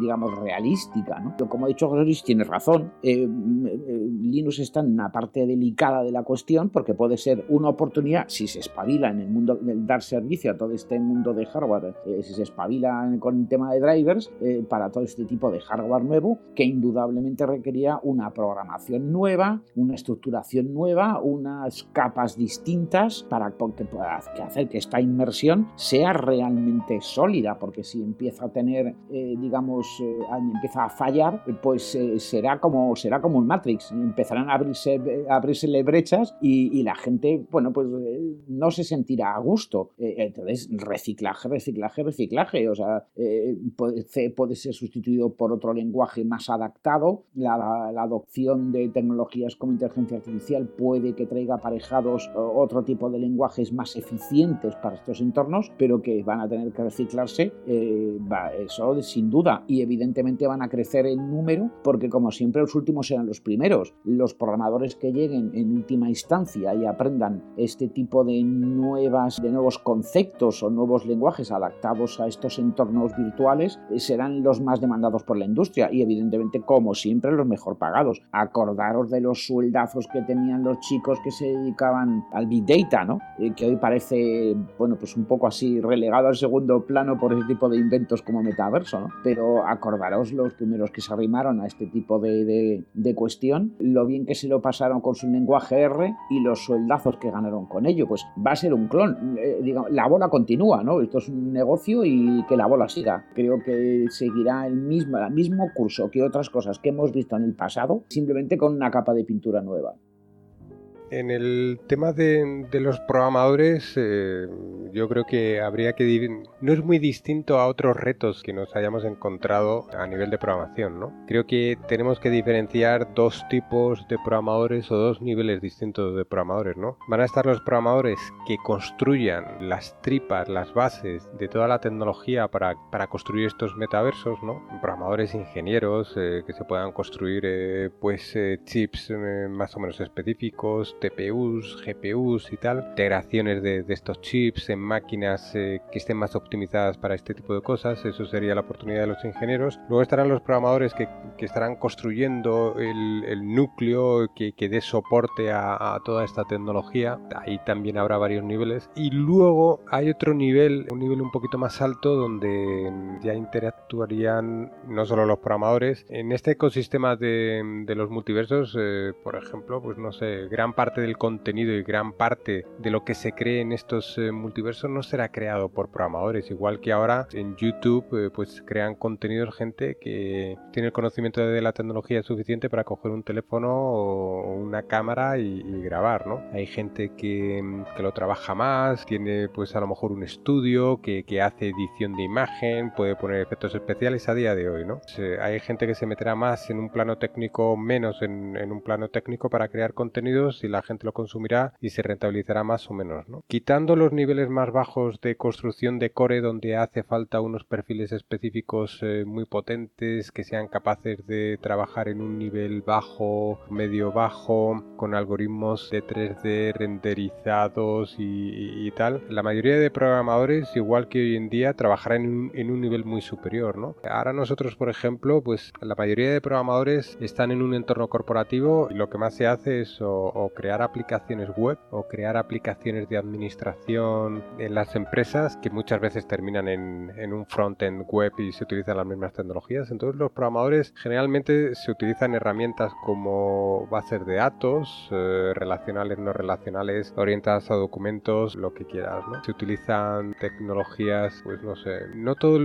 digamos, realística. ¿no? Como ha dicho José Luis, tiene razón. Eh, eh, Linux está en una parte delicada de la cuestión porque puede ser una oportunidad, si se espabila en el mundo del dar servicio a todo este mundo de hardware, si se espabila con el tema de drivers, para todo este tipo de hardware nuevo, que indudablemente requería una programación nueva, una estructuración nueva, unas capas distintas para que hacer que esta inmersión sea realmente sólida, porque si empieza a tener digamos, eh, empieza a fallar, pues eh, será, como, será como un Matrix. Empezarán a abrirse, a abrirse brechas y, la gente, bueno, pues eh, no se sentirá a gusto. entonces, reciclaje, reciclaje, reciclaje. O sea, puede, puede, ser sustituido por otro lenguaje más adaptado. La, la, adopción de tecnologías como inteligencia artificial puede que traiga aparejados otro tipo de lenguajes más eficientes para estos entornos, pero que van a tener que reciclarse. Va, eso sin sin duda, y evidentemente van a crecer en número porque como siempre los últimos serán los primeros. Los programadores que lleguen en última instancia y aprendan este tipo de nuevas, de nuevos conceptos o nuevos lenguajes adaptados a estos entornos virtuales eh, serán los más demandados por la industria y evidentemente como siempre los mejor pagados. Acordaros de los sueldazos que tenían los chicos que se dedicaban al big data, ¿no? Eh, que hoy parece, bueno, pues un poco así relegado al segundo plano por ese tipo de inventos como metaverso, ¿no? Pero acordaros los primeros que se arrimaron a este tipo de, cuestión, lo bien que se lo pasaron con su lenguaje R y los sueldazos que ganaron con ello, pues va a ser un clon, eh, la bola continúa, ¿no? Esto es un negocio y que la bola siga. Creo que seguirá el mismo, el mismo curso que otras cosas que hemos visto en el pasado, simplemente con una capa de pintura nueva. En el tema de, los programadores, eh, yo creo que habría que... No es muy distinto a otros retos que nos hayamos encontrado a nivel de programación, ¿no? Creo que tenemos que diferenciar dos tipos de programadores o dos niveles distintos de programadores, ¿no? Van a estar los programadores que construyan las tripas, las bases de toda la tecnología para, para construir estos metaversos, ¿no? Programadores ingenieros eh, que se puedan construir eh, pues chips más o menos específicos, TPUs, GPUs y tal, integraciones de, estos chips en máquinas eh, que estén más optimizadas para este tipo de cosas, eso sería la oportunidad de los ingenieros. Luego estarán los programadores que, estarán construyendo el, núcleo que, dé soporte a, toda esta tecnología, ahí también habrá varios niveles. Y luego hay otro nivel, un nivel un poquito más alto donde ya interactuarían no solo los programadores, en este ecosistema de, los multiversos, eh, por ejemplo, pues no sé, gran parte del contenido y gran parte de lo que se cree en estos eh, multiversos no será creado por programadores, igual que ahora en YouTube eh, pues crean contenidos gente que tiene el conocimiento de la tecnología suficiente para coger un teléfono o una cámara y, grabar, ¿no? Hay gente que, que, lo trabaja más, tiene pues a lo mejor un estudio que, que hace edición de imagen, puede poner efectos especiales a día de hoy, ¿no? hay gente que se meterá más en un plano técnico, menos en, en un plano técnico para crear contenidos y la gente lo consumirá y se rentabilizará más o menos. ¿no? Quitando los niveles más bajos de construcción de core donde hace falta unos perfiles específicos eh, muy potentes que sean capaces de trabajar en un nivel bajo, medio bajo, con algoritmos de 3D renderizados y, tal, la mayoría de programadores, igual que hoy en día, trabajarán en un, nivel muy superior. ¿no? Ahora nosotros, por ejemplo, pues la mayoría de programadores están en un entorno corporativo y lo que más se hace es o, crear aplicaciones web o crear aplicaciones de administración en las empresas que muchas veces terminan en, en un front-end web y se utilizan las mismas tecnologías. Entonces los programadores generalmente se utilizan herramientas como bases de datos, eh, relacionales, no relacionales, orientadas a documentos, lo que quieras. ¿no? Se utilizan tecnologías, pues no sé, no todo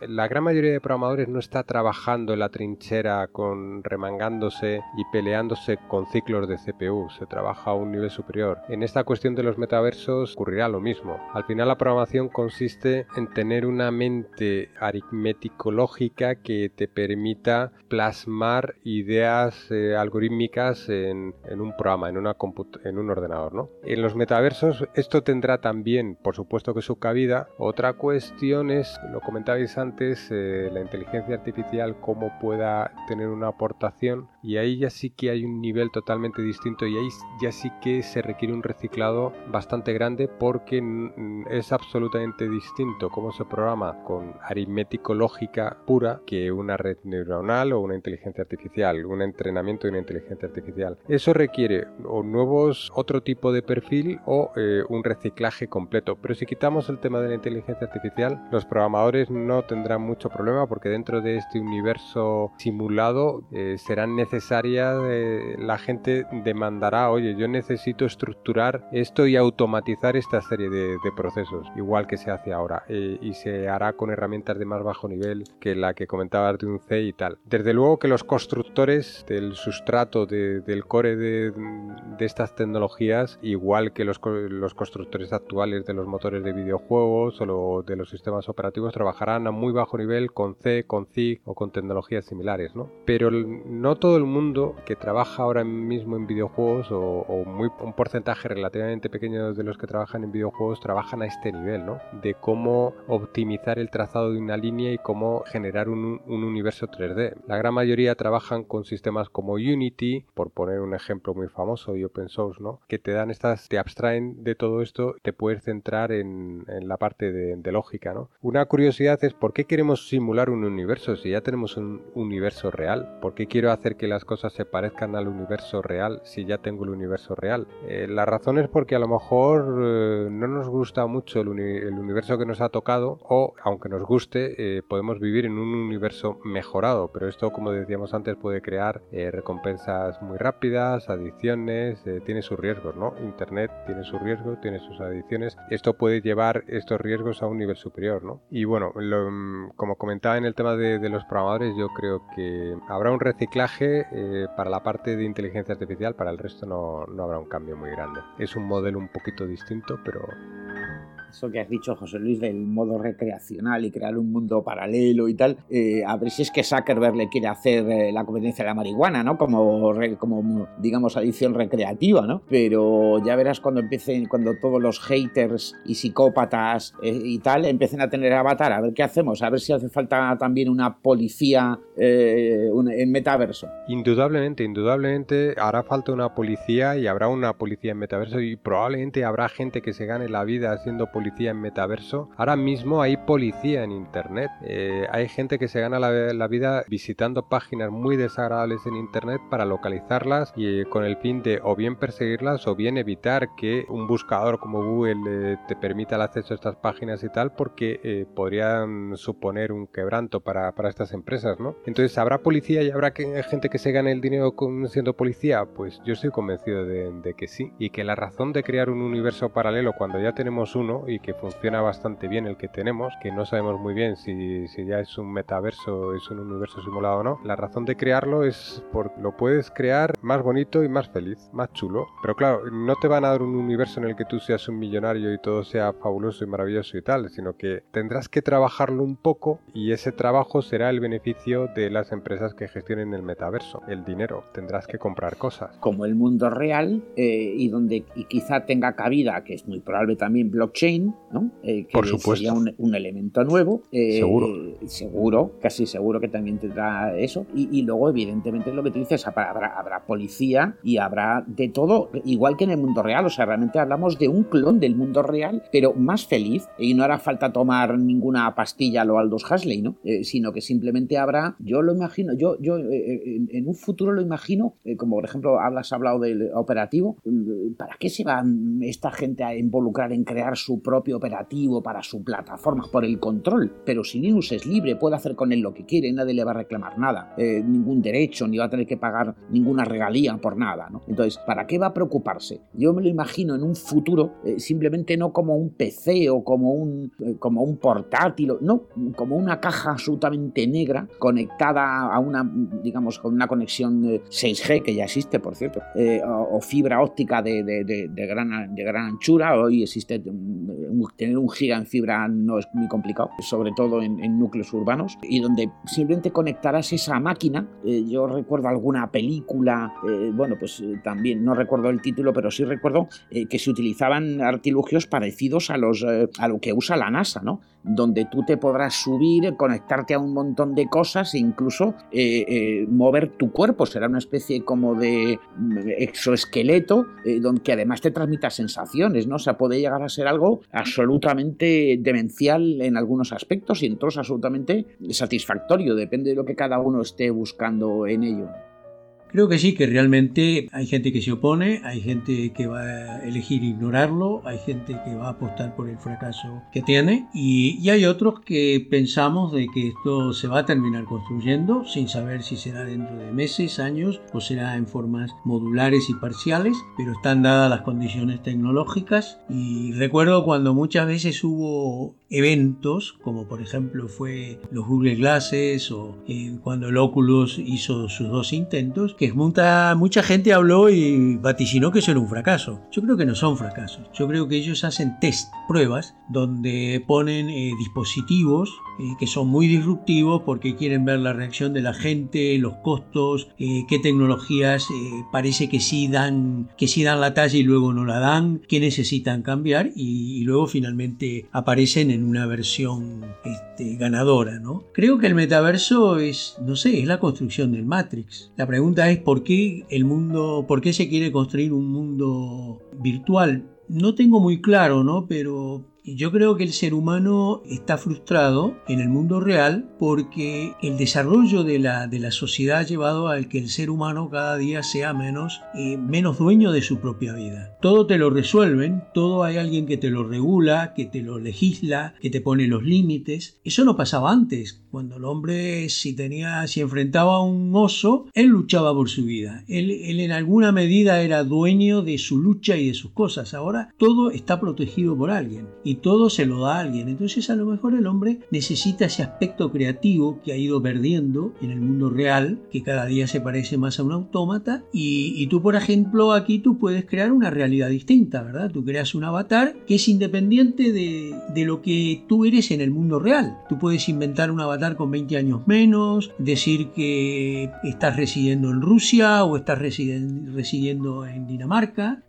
la gran mayoría de programadores no está trabajando en la trinchera con remangándose y peleándose con ciclos de CPU, se trabaja a un nivel superior. En esta cuestión de los metaversos ocurrirá lo mismo. Al final la programación consiste en tener una mente aritmético-lógica que te permita plasmar ideas eh, algorítmicas en, un programa, en, una en un ordenador. ¿no? En los metaversos esto tendrá también, por supuesto que su cabida. Otra cuestión es, lo comentabais antes, eh, la inteligencia artificial, cómo pueda tener una aportación y ahí ya sí que hay un nivel totalmente distinto y ahí ya sí que se requiere un reciclado bastante grande porque es absolutamente distinto cómo se programa con aritmético lógica pura que una red neuronal o una inteligencia artificial, un entrenamiento de una inteligencia artificial. Eso requiere o nuevos otro tipo de perfil o eh, un reciclaje completo. Pero si quitamos el tema de la inteligencia artificial, los programadores no tendrán mucho problema porque dentro de este universo simulado eh, serán necesarios necesaria, la gente demandará, oye, yo necesito estructurar esto y automatizar esta serie de, procesos, igual que se hace ahora, eh, y se hará con herramientas de más bajo nivel que la que comentabas de un C y tal. Desde luego que los constructores del sustrato del core de, estas tecnologías, igual que los, los constructores actuales de los motores de videojuegos o de los sistemas operativos, trabajarán a muy bajo nivel con C, con C o con tecnologías similares, ¿no? Pero no todo el mundo que trabaja ahora mismo en videojuegos o, muy, un porcentaje relativamente pequeño de los que trabajan en videojuegos trabajan a este nivel, ¿no? De cómo optimizar el trazado de una línea y cómo generar un, universo 3D. La gran mayoría trabajan con sistemas como Unity, por poner un ejemplo muy famoso y open source, ¿no? Que te dan estas, te abstraen de todo esto, te puedes centrar en, la parte de, de, lógica, ¿no? Una curiosidad es por qué queremos simular un universo si ya tenemos un universo real. ¿Por qué quiero hacer que las cosas se parezcan al universo real si ya tengo el universo real. Eh, la razón es porque a lo mejor eh, no nos gusta mucho el, universo que nos ha tocado o aunque nos guste eh, podemos vivir en un universo mejorado, pero esto como decíamos antes puede crear recompensas muy rápidas, adiciones, tiene sus riesgos, ¿no? Internet tiene sus riesgos, tiene sus adiciones, esto puede llevar estos riesgos a un nivel superior, ¿no? Y bueno, mm, como comentaba en el tema de los programadores, yo creo que habrá un reciclaje para la parte de inteligencia artificial, para el resto no, no habrá un cambio muy grande. Es un modelo un poquito distinto, pero eso que has dicho, José Luis, del modo recreacional y crear un mundo paralelo y tal, eh, a ver si es que Zuckerberg le quiere hacer eh, la competencia de la marihuana, ¿no? Como, como, digamos, adicción recreativa, ¿no? Pero ya verás cuando empiecen, cuando todos los haters y psicópatas eh, y tal empiecen a tener avatar, a ver qué hacemos, a ver si hace falta también una policía en metaverso. Indudablemente, indudablemente hará falta una policía y habrá una policía en metaverso y probablemente habrá gente que se gane la vida haciendo policía policía en metaverso. Ahora mismo hay policía en internet. Eh, hay gente que se gana la, vida visitando páginas muy desagradables en internet para localizarlas y eh, con el fin de o bien perseguirlas o bien evitar que un buscador como Google eh, te permita el acceso a estas páginas y tal porque podrían suponer un quebranto para, para, estas empresas, ¿no? Entonces, ¿habrá policía y habrá gente que se gane el dinero siendo policía? Pues yo estoy convencido de, de que sí. Y que la razón de crear un universo paralelo cuando ya tenemos uno y que funciona bastante bien el que tenemos, que no sabemos muy bien si, si ya es un metaverso, es un universo simulado o no. La razón de crearlo es porque lo puedes crear más bonito y más feliz, más chulo. Pero claro, no te van a dar un universo en el que tú seas un millonario y todo sea fabuloso y maravilloso y tal, sino que tendrás que trabajarlo un poco y ese trabajo será el beneficio de las empresas que gestionen el metaverso, el dinero. Tendrás que comprar cosas. Como el mundo real eh, y donde y quizá tenga cabida, que es muy probable también blockchain, ¿no? Eh, que Por supuesto. sería un, elemento nuevo. Eh, seguro. seguro, casi seguro que también tendrá eso. Y, luego, evidentemente, lo que tú dices, habrá, habrá, policía y habrá de todo, igual que en el mundo real. O sea, realmente hablamos de un clon del mundo real, pero más feliz. Y no hará falta tomar ninguna pastilla a lo Aldous Huxley, ¿no? Eh, sino que simplemente habrá, yo lo imagino, yo, yo en, un futuro lo imagino, como por ejemplo hablas hablado del operativo, ¿para qué se va esta gente a involucrar en crear su propio operativo para su plataforma por el control, pero si Linux es libre, puede hacer con él lo que quiere, nadie le va a reclamar nada, eh, ningún derecho, ni va a tener que pagar ninguna regalía por nada. ¿no? Entonces, ¿para qué va a preocuparse? Yo me lo imagino en un futuro eh, simplemente no como un PC o como un, eh, como un portátil, no, como una caja absolutamente negra conectada a una, digamos, con una conexión 6G que ya existe, por cierto, o, fibra óptica de, de, gran, de gran anchura, hoy existe tener un giga en fibra no es muy complicado, sobre todo en, núcleos urbanos, y donde simplemente conectarás esa máquina. Eh, yo recuerdo alguna película, eh, bueno, pues eh, también no recuerdo el título, pero sí recuerdo que se utilizaban artilugios parecidos a, los, a lo que usa la NASA, ¿no? donde tú te podrás subir, conectarte a un montón de cosas e incluso mover tu cuerpo. Será una especie como de mm, exoesqueleto, donde además te transmita sensaciones, ¿no? O sea, puede llegar a ser algo absolutamente demencial en algunos aspectos y en otros absolutamente satisfactorio, depende de lo que cada uno esté buscando en ello. Creo que sí, que realmente hay gente que se opone, hay gente que va a elegir ignorarlo, hay gente que va a apostar por el fracaso que tiene y, hay otros que pensamos de que esto se va a terminar construyendo sin saber si será dentro de meses, años o será en formas modulares y parciales, pero están dadas las condiciones tecnológicas y recuerdo cuando muchas veces hubo eventos, como por ejemplo fue los Google Glasses o eh, cuando el Oculus hizo sus dos intentos, que mucha, mucha gente habló y vaticinó que eso era un fracaso. Yo creo que no son fracasos. Yo creo que ellos hacen test, pruebas, donde ponen eh, dispositivos eh, que son muy disruptivos porque quieren ver la reacción de la gente, los costos, qué tecnologías parece que sí dan que sí dan la talla y luego no la dan, qué necesitan cambiar y, y luego finalmente aparecen en una versión este, ganadora, ¿no? Creo que el metaverso es, no sé, es la construcción del Matrix. La pregunta es por qué el mundo, por qué se quiere construir un mundo virtual. No tengo muy claro, ¿no? Pero yo creo que el ser humano está frustrado en el mundo real porque el desarrollo de la, de la sociedad ha llevado al que el ser humano cada día sea menos, eh, menos dueño de su propia vida. Todo te lo resuelven, todo hay alguien que te lo regula, que te lo legisla, que te pone los límites. Eso no pasaba antes. Cuando el hombre si tenía, si enfrentaba a un oso, él luchaba por su vida. Él, él en alguna medida era dueño de su lucha y de sus cosas. Ahora todo está protegido por alguien y todo se lo da a alguien. Entonces a lo mejor el hombre necesita ese aspecto creativo que ha ido perdiendo en el mundo real, que cada día se parece más a un autómata y, tú por ejemplo aquí tú puedes crear una realidad distinta, ¿verdad? Tú creas un avatar que es independiente de, de lo que tú eres en el mundo real. Tú puedes inventar un avatar con 20 años menos, decir que estás residiendo en Rusia o estás residiendo en Dinamarca,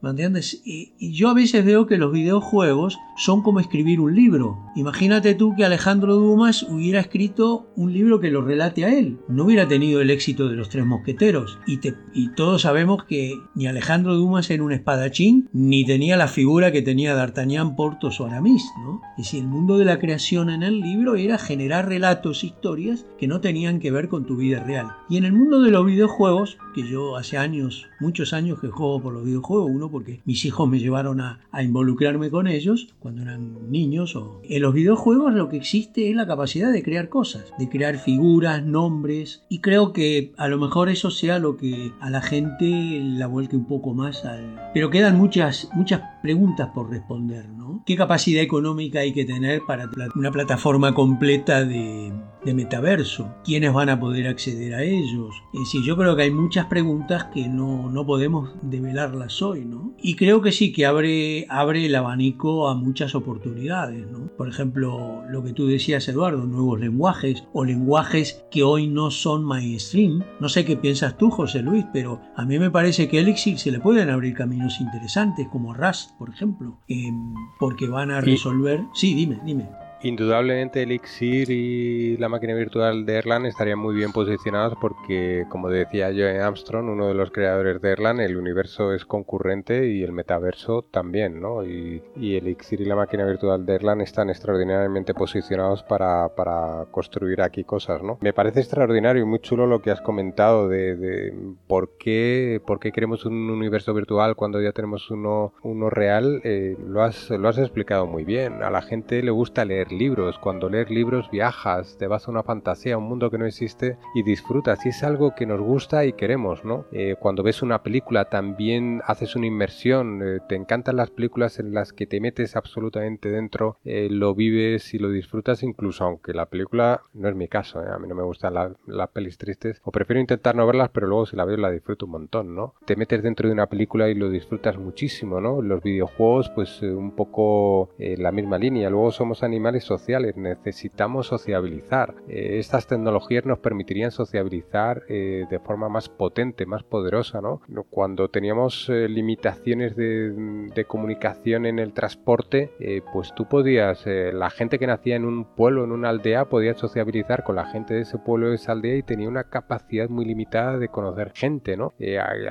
yo a veces veo que los videojuegos son como escribir un libro. Imagínate tú que Alejandro Dumas hubiera escrito un libro que lo relate a él. No hubiera tenido el éxito de los tres mosqueteros. Y, y todos sabemos que ni Alejandro Dumas era un espadachín, ni tenía la figura que tenía D'Artagnan, Portos o Aramis, ¿no? Es decir, el mundo de la creación en el libro era generar relatos, historias que no tenían que ver con tu vida real. Y en el mundo de los videojuegos, que yo hace años, muchos años que juego por los videojuegos, uno porque mis hijos me llevaron a, involucrarme con ellos cuando eran niños. O... En los videojuegos lo que existe es la capacidad de crear cosas, de crear figuras, nombres, y creo que a lo mejor eso sea lo que a la gente la vuelque un poco más al... Pero quedan muchas, muchas preguntas por responder, ¿no? ¿Qué capacidad económica hay que tener para una plataforma completa de, de metaverso? ¿Quiénes van a poder acceder a ellos? Es decir, yo creo que hay muchas preguntas que no, no podemos develarlas hoy, ¿no? Y creo que sí, que abre, abre el abanico a muchas oportunidades, ¿no? Por ejemplo, lo que tú decías, Eduardo, nuevos lenguajes o lenguajes que hoy no son mainstream. No sé qué piensas tú, José Luis, pero a mí me parece que a Elixir se le pueden abrir caminos interesantes, como Rust, por ejemplo, em, porque van a resolver... Sí, dime, dime. Indudablemente Elixir y la máquina virtual de Erlang estarían muy bien posicionados porque, como decía Joe Armstrong, uno de los creadores de Erlang, el universo es concurrente y el metaverso también, ¿no? Y, Elixir y la máquina virtual de Erlang están extraordinariamente posicionados para, construir aquí cosas, ¿no? Me parece extraordinario y muy chulo lo que has comentado de, por, qué, por qué queremos un universo virtual cuando ya tenemos uno, uno real. Eh, lo, has, lo has explicado muy bien. A la gente le gusta leer libros. Cuando lees libros viajas, te vas a una fantasía, a un mundo que no existe y disfrutas. Y es algo que nos gusta y queremos, ¿no? Eh, cuando ves una película también haces una inmersión. Eh, te encantan las películas en las que te metes absolutamente dentro, eh, lo vives y lo disfrutas incluso aunque la película no es mi caso. A mí no me gustan las pelis tristes o prefiero intentar no verlas, pero luego si la veo la disfruto un montón, ¿no? Te metes dentro de una película y lo disfrutas muchísimo, ¿no? Los videojuegos pues un poco la misma línea. Luego somos animales sociales, necesitamos sociabilizar. Eh, estas tecnologías nos permitirían sociabilizar eh, de forma más potente, más poderosa, ¿no? Cuando teníamos eh, limitaciones de, comunicación en el transporte, pues tú podías, la gente que nacía en un pueblo, en una aldea, podía sociabilizar con la gente de ese pueblo, de esa aldea y tenía una capacidad muy limitada de conocer gente, ¿no?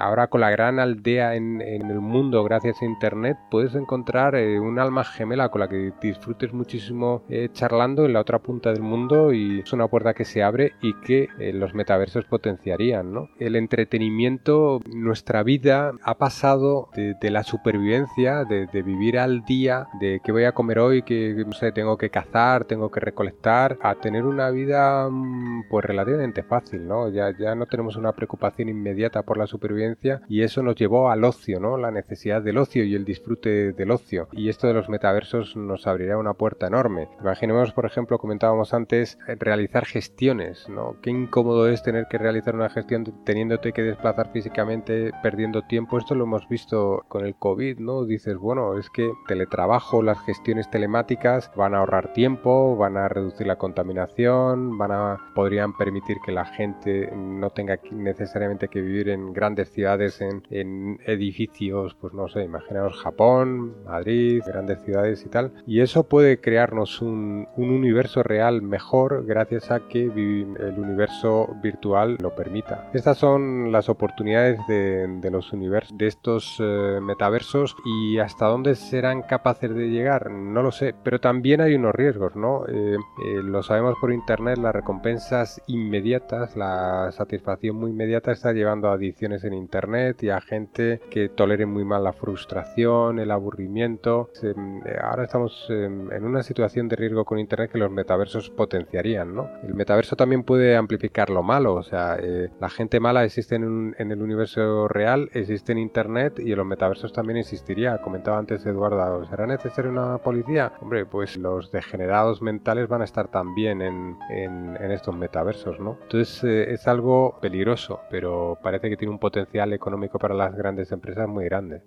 ahora con la gran aldea en, en, el mundo, gracias a Internet, puedes encontrar un alma gemela con la que disfrutes muchísimo eh, charlando en la otra punta del mundo y es una puerta que se abre y que eh, los metaversos potenciarían. ¿no? El entretenimiento, nuestra vida ha pasado de, la supervivencia, de, vivir al día, de qué voy a comer hoy, que no sé, tengo que cazar, tengo que recolectar, a tener una vida mm, pues relativamente fácil, ¿no? Ya, ya no tenemos una preocupación inmediata por la supervivencia y eso nos llevó al ocio, ¿no? La necesidad del ocio y el disfrute del ocio. Y esto de los metaversos nos abrirá una puerta enorme. Imaginemos, por ejemplo, comentábamos antes, eh, realizar gestiones, ¿no? Qué incómodo es tener que realizar una gestión teniéndote que desplazar físicamente, perdiendo tiempo. Esto lo hemos visto con el COVID, ¿no? Dices, bueno, es que teletrabajo, las gestiones telemáticas van a ahorrar tiempo, van a reducir la contaminación, van a podrían permitir que la gente no tenga necesariamente que vivir en grandes ciudades, en, en edificios, pues no sé, imaginaos Japón, Madrid, grandes ciudades y tal. Y eso puede crearnos un, universo real mejor gracias a que el universo virtual lo permita. Estas son las oportunidades de, los universos, de estos eh, metaversos y hasta dónde serán capaces de llegar, no lo sé, pero también hay unos riesgos, ¿no? Eh, eh, lo sabemos por internet, las recompensas inmediatas, la satisfacción muy inmediata está llevando a adicciones en internet y a gente que tolere muy mal la frustración, el aburrimiento. ahora estamos en una situación de riesgo con Internet que los metaversos potenciarían, ¿no? El metaverso también puede amplificar lo malo, o sea, eh, la gente mala existe en, en, el universo real, existe en Internet y en los metaversos también existiría. Comentaba antes Eduardo, ¿será necesaria una policía? Hombre, pues los degenerados mentales van a estar también en, en, en estos metaversos, ¿no? Entonces eh, es algo peligroso, pero parece que tiene un potencial económico para las grandes empresas muy grande.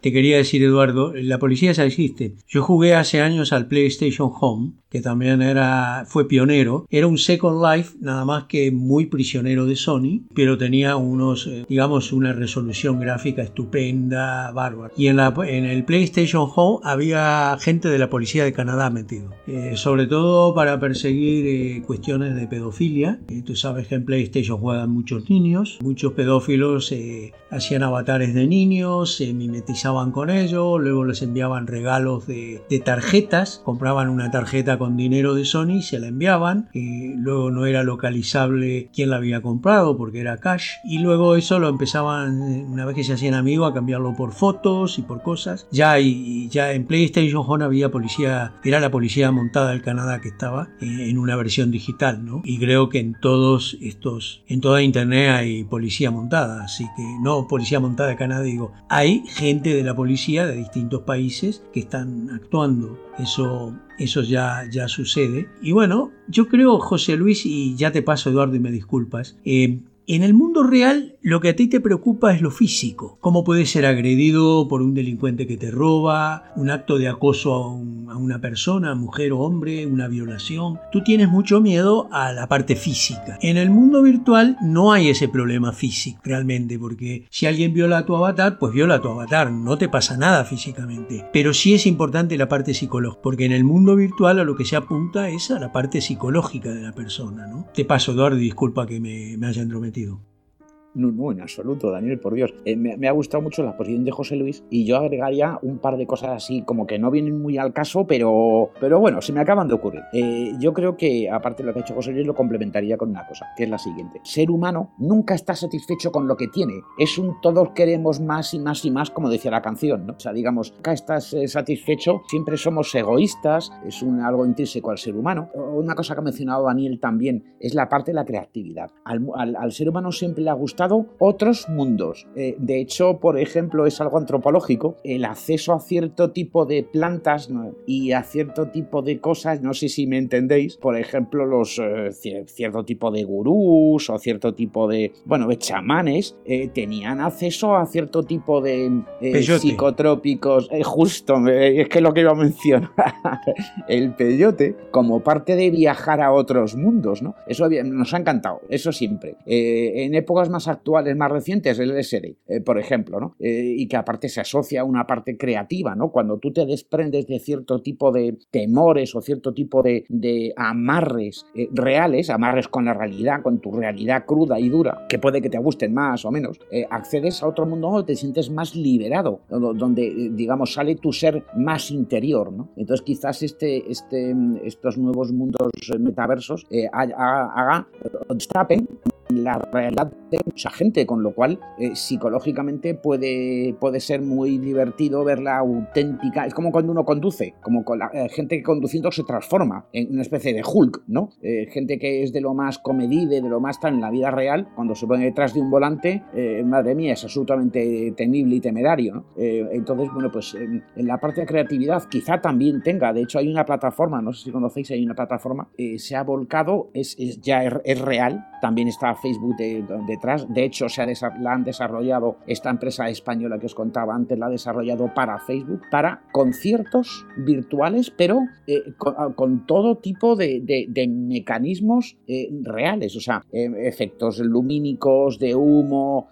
Te quería decir, Eduardo, la policía ya existe. Yo jugué hace años al PlayStation Home, que también era, fue pionero. Era un Second Life, nada más que muy prisionero de Sony, pero tenía unos, eh, digamos, una resolución gráfica estupenda, bárbara. Y en, la, en el PlayStation Home había gente de la policía de Canadá metido, eh, sobre todo para perseguir eh, cuestiones de pedofilia. tú sabes que en PlayStation juegan muchos niños, muchos pedófilos hacían avatares de niños, se mimetizaban con ellos, luego les enviaban regalos de, tarjetas, compraban una tarjeta con dinero de Sony, se la enviaban, y luego no era localizable quién la había comprado porque era cash, y luego eso lo empezaban, una vez que se hacían amigos, a cambiarlo por fotos y por cosas. Ya, y, ya en PlayStation Home había policía, era la policía montada del Canadá que estaba eh, en una versión digital, ¿no? Y creo que en todos estos, en toda internet hay policía montada, así que no policía montada de Canadá, digo, hay gente de de la policía de distintos países que están actuando. Eso, eso ya, ya sucede. Y bueno, yo creo, José Luis, y ya te paso Eduardo y me disculpas, eh, en el mundo real lo que a ti te preocupa es lo físico. Cómo puedes ser agredido por un delincuente que te roba, un acto de acoso a, una persona, mujer o hombre, una violación. Tú tienes mucho miedo a la parte física. En el mundo virtual no hay ese problema físico realmente, porque si alguien viola a tu avatar, pues viola a tu avatar, no te pasa nada físicamente. Pero sí es importante la parte psicológica, porque en el mundo virtual a lo que se apunta es a la parte psicológica de la persona. ¿no? Te paso, Eduardo, disculpa que me, me haya entrometido. No, no, en absoluto, Daniel, por Dios. Eh, me, ha gustado mucho la posición de José Luis y yo agregaría un par de cosas así como que no vienen muy al caso, pero, pero bueno, se me acaban de ocurrir. Eh, yo creo que, aparte de lo que ha hecho José Luis, lo complementaría con una cosa, que es la siguiente. Ser humano nunca está satisfecho con lo que tiene. Es un todos queremos más y más y más, como decía la canción, ¿no? O sea, digamos, nunca estás eh, satisfecho, siempre somos egoístas, es algo intrínseco al ser humano. Una cosa que ha mencionado Daniel también es la parte de la creatividad. al, al ser humano siempre le ha gustado otros mundos. Eh, de hecho, por ejemplo, es algo antropológico, el acceso a cierto tipo de plantas y a cierto tipo de cosas, no sé si me entendéis, por ejemplo, los eh, cierto tipo de gurús o cierto tipo de, bueno, de chamanes, eh, tenían acceso a cierto tipo de psicotrópicos, justo, es que lo que iba a mencionar, el peyote, como parte de viajar a otros mundos, ¿no? Eso nos ha encantado, eso siempre. en épocas más actuales más recientes, el LSD, eh, por ejemplo, ¿no? Eh, y que aparte se asocia a una parte creativa, ¿no? Cuando tú te desprendes de cierto tipo de temores o cierto tipo de, amarres eh, reales, amarres con la realidad, con tu realidad cruda y dura, que puede que te gusten más o menos, accedes a otro mundo donde te sientes más liberado, donde, digamos, sale tu ser más interior, ¿no? Entonces quizás este, este, estos nuevos mundos metaversos haga, destapen la realidad de mucha gente, con lo cual eh, psicológicamente puede, puede ser muy divertido ver la auténtica. Es como cuando uno conduce, como con la eh, gente que conduciendo se transforma en una especie de Hulk, ¿no? Eh, gente que es de lo más comedide, de lo más tan en la vida real, cuando se pone detrás de un volante, madre mía, es absolutamente temible y temerario, ¿no? entonces, bueno, pues en, la parte de creatividad quizá también tenga, de hecho hay una plataforma, no sé si conocéis, hay una plataforma, se ha volcado, es, ya es, es real, también está Facebook detrás. De hecho, se la han desarrollado esta empresa española que os contaba antes, la ha desarrollado para Facebook, para conciertos virtuales, pero eh, ah, con, todo tipo de, mecanismos eh, reales, o sea, eh, efectos lumínicos, de humo,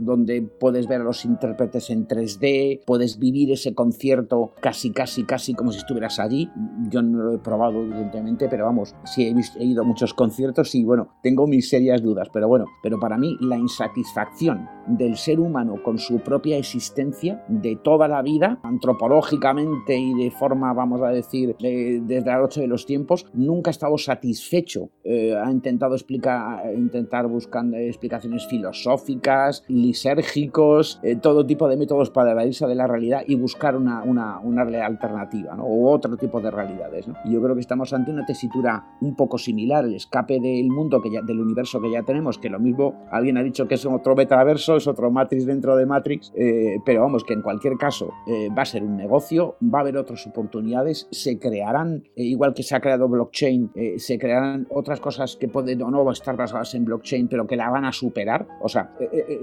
donde puedes ver a los intérpretes en 3D, puedes vivir ese concierto casi, casi, casi como si estuvieras allí. Yo no lo he probado, evidentemente, pero vamos, sí he, he ido a muchos conciertos y bueno, tengo mis serias dudas, pero bueno, pero para mí la insatisfacción del ser humano con su propia existencia de toda la vida, antropológicamente y de forma, vamos a decir, desde la noche de los tiempos, nunca ha estado satisfecho. Eh, ha intentado explicar, intentar buscar explicaciones filosóficas, lisérgicos, eh, todo tipo de métodos para irse de la realidad y buscar una, una, una alternativa, ¿no? O otro tipo de realidades, ¿no? Yo creo que estamos ante una tesitura un poco similar, el escape del mundo, que del universo que ya tenemos, que lo mismo alguien ha dicho que es otro metaverso, es otro Matrix dentro de Matrix, eh, pero vamos, que en cualquier caso eh, va a ser un negocio, va a haber otras oportunidades, se crearán, eh, igual que se ha creado blockchain, se crearán otras cosas que pueden o no estar basadas en blockchain, pero que la van a superar. O sea,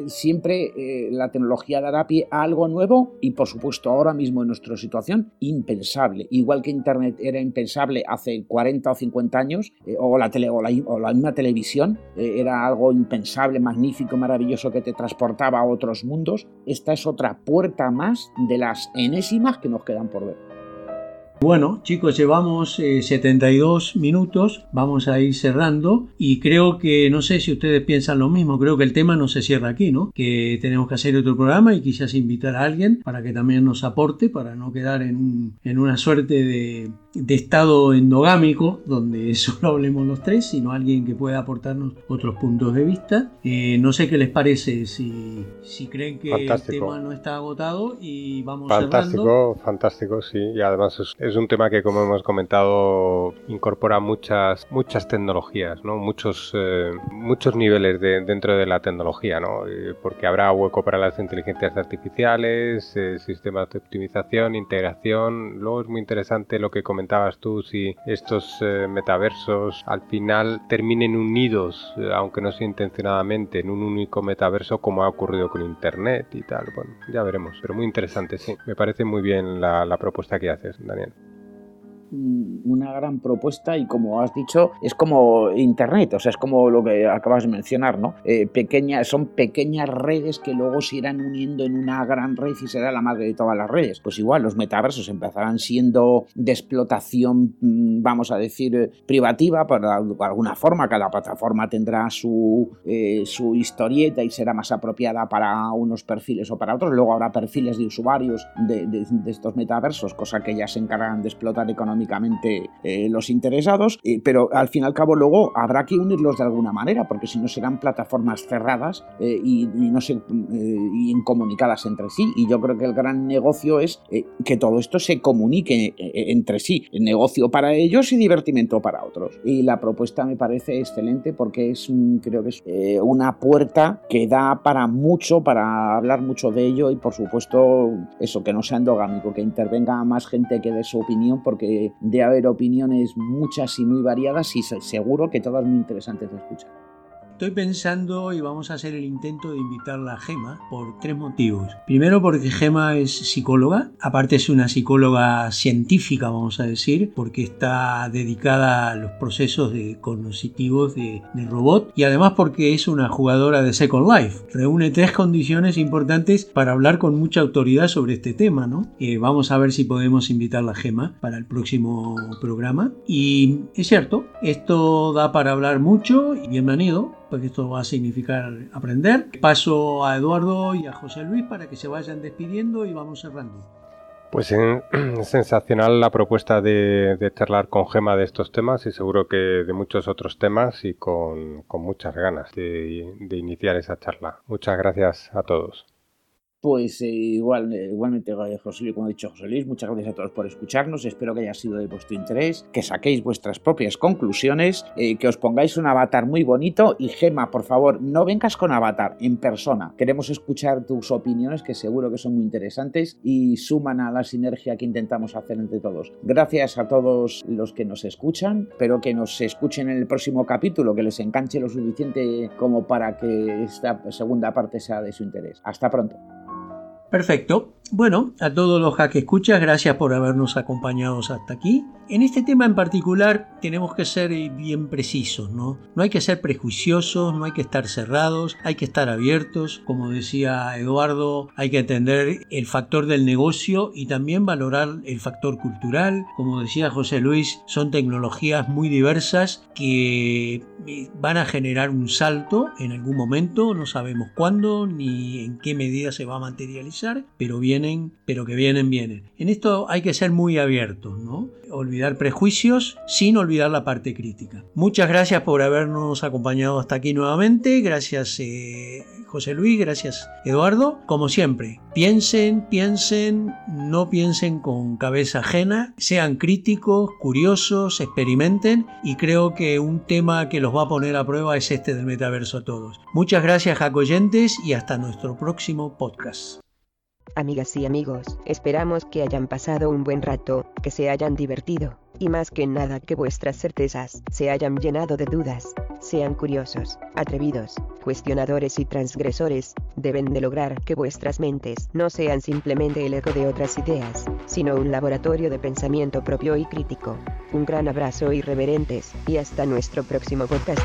siempre la tecnología dará pie a algo nuevo y por supuesto ahora mismo en nuestra situación impensable. Igual que Internet era impensable hace 40 o 50 años, o, la tele, o, la, o la misma televisión, era algo impensable, magnífico, maravilloso que te transportaba a otros mundos, esta es otra puerta más de las enésimas que nos quedan por ver. Bueno, chicos, llevamos 72 eh, minutos, vamos a ir cerrando y creo que, no sé si ustedes piensan lo mismo, creo que el tema no se cierra aquí, ¿no? Que tenemos que hacer otro programa y quizás invitar a alguien para que también nos aporte, para no quedar en una suerte de, de estado endogámico, donde solo hablemos los tres, sino alguien que pueda aportarnos otros puntos de vista. Eh, no sé qué les parece, si, si creen que el tema no está agotado y vamos Fantástico, fantástico, sí. Y además es, un tema que, como hemos comentado, incorpora muchas, muchas tecnologías, ¿no? muchos, eh, muchos niveles de, dentro de la tecnología, ¿no? Eh, porque habrá hueco para las inteligencias artificiales, sistemas de optimización, integración. Luego es muy interesante lo que comentamos comentabas tú, si estos eh, metaversos al final terminen unidos, eh, aunque no sea intencionadamente, en un único metaverso como ha ocurrido con Internet y tal. Bueno, ya veremos, pero muy interesante, sí. Me parece muy bien la, la propuesta que haces, Daniel una gran propuesta y como has dicho es como internet o sea es como lo que acabas de mencionar no eh, son pequeñas redes que luego se irán uniendo en una gran red y será la madre de todas las redes. Pues igual los metaversos empezarán siendo de explotación mm, vamos a decir privativa por alguna forma cada plataforma tendrá su eh, su historieta y será más apropiada para unos perfiles o para otros. Luego habrá perfiles de usuarios de, de, de estos metaversos cosa que ya se encargan de explotar económicamente eh, los interesados, eh, pero al fin y al cabo luego habrá que unirlos de alguna manera, porque si no serán plataformas cerradas eh, y, no se, incomunicadas entre sí. Y yo creo que el gran negocio es que todo esto se comunique entre sí, negocio para ellos y divertimento para otros. Y la propuesta me parece excelente porque es, creo que es una puerta que da para mucho, para hablar mucho de ello y por supuesto eso, que no sea endogámico, que intervenga más gente que dé su opinión porque de haber opiniones muchas y muy variadas y seguro que todas muy interesantes de escuchar. Estoy pensando y vamos a hacer el intento de invitarla a Gema por tres motivos. Primero porque Gema es psicóloga, aparte es una psicóloga científica, vamos a decir, porque está dedicada a los procesos de cognitivos de, robot y además porque es una jugadora de Second Life. Reúne tres condiciones importantes para hablar con mucha autoridad sobre este tema, ¿no? Eh, vamos a ver si podemos invitarla a Gema para el próximo programa. Y es cierto, esto da para hablar mucho y bienvenido porque esto va a significar aprender. Paso a Eduardo y a José Luis para que se vayan despidiendo y vamos cerrando. Pues es sensacional la propuesta de, charlar con Gema de estos temas y seguro que de muchos otros temas y con, muchas ganas de iniciar esa charla. Muchas gracias a todos. Pues eh, igual, eh, igualmente, eh, José Luis, como ha dicho José Luis, muchas gracias a todos por escucharnos. Espero que haya sido de vuestro interés, que saquéis vuestras propias conclusiones, que os pongáis un avatar muy bonito. Y Gema, por favor, no vengas con avatar en persona. Queremos escuchar tus opiniones, que seguro que son muy interesantes y suman a la sinergia que intentamos hacer entre todos. Gracias a todos los que nos escuchan. Espero que nos escuchen en el próximo capítulo, que les enganche lo suficiente como para que esta segunda parte sea de su interés. Hasta pronto. Perfecto. Bueno, a todos los que escuchas, gracias por habernos acompañado hasta aquí. En este tema en particular tenemos que ser bien precisos, ¿no? No hay que ser prejuiciosos, no hay que estar cerrados, hay que estar abiertos. Como decía Eduardo, hay que entender el factor del negocio y también valorar el factor cultural. Como decía José Luis, son tecnologías muy diversas que eh, van a generar un salto en algún momento, no sabemos cuándo ni en qué medida se va a materializar, pero vienen, pero que vienen, vienen. En esto hay que ser muy abiertos, ¿no? Olvidar prejuicios sin olvidar la parte crítica. Muchas gracias por habernos acompañado hasta aquí nuevamente. Gracias eh, José Luis, gracias Eduardo. Como siempre, piensen, piensen, no piensen con cabeza ajena, sean críticos, curiosos, experimenten y creo que un tema que los va a poner a prueba es este del metaverso a todos. Muchas gracias Jacoyentes y hasta nuestro próximo podcast. Amigas y amigos, esperamos que hayan pasado un buen rato, que se hayan divertido, y más que nada que vuestras certezas se hayan llenado de dudas. Sean curiosos, atrevidos, cuestionadores y transgresores, deben de lograr que vuestras mentes no sean simplemente el eco de otras ideas, sino un laboratorio de pensamiento propio y crítico. Un gran abrazo irreverentes, y hasta nuestro próximo podcast.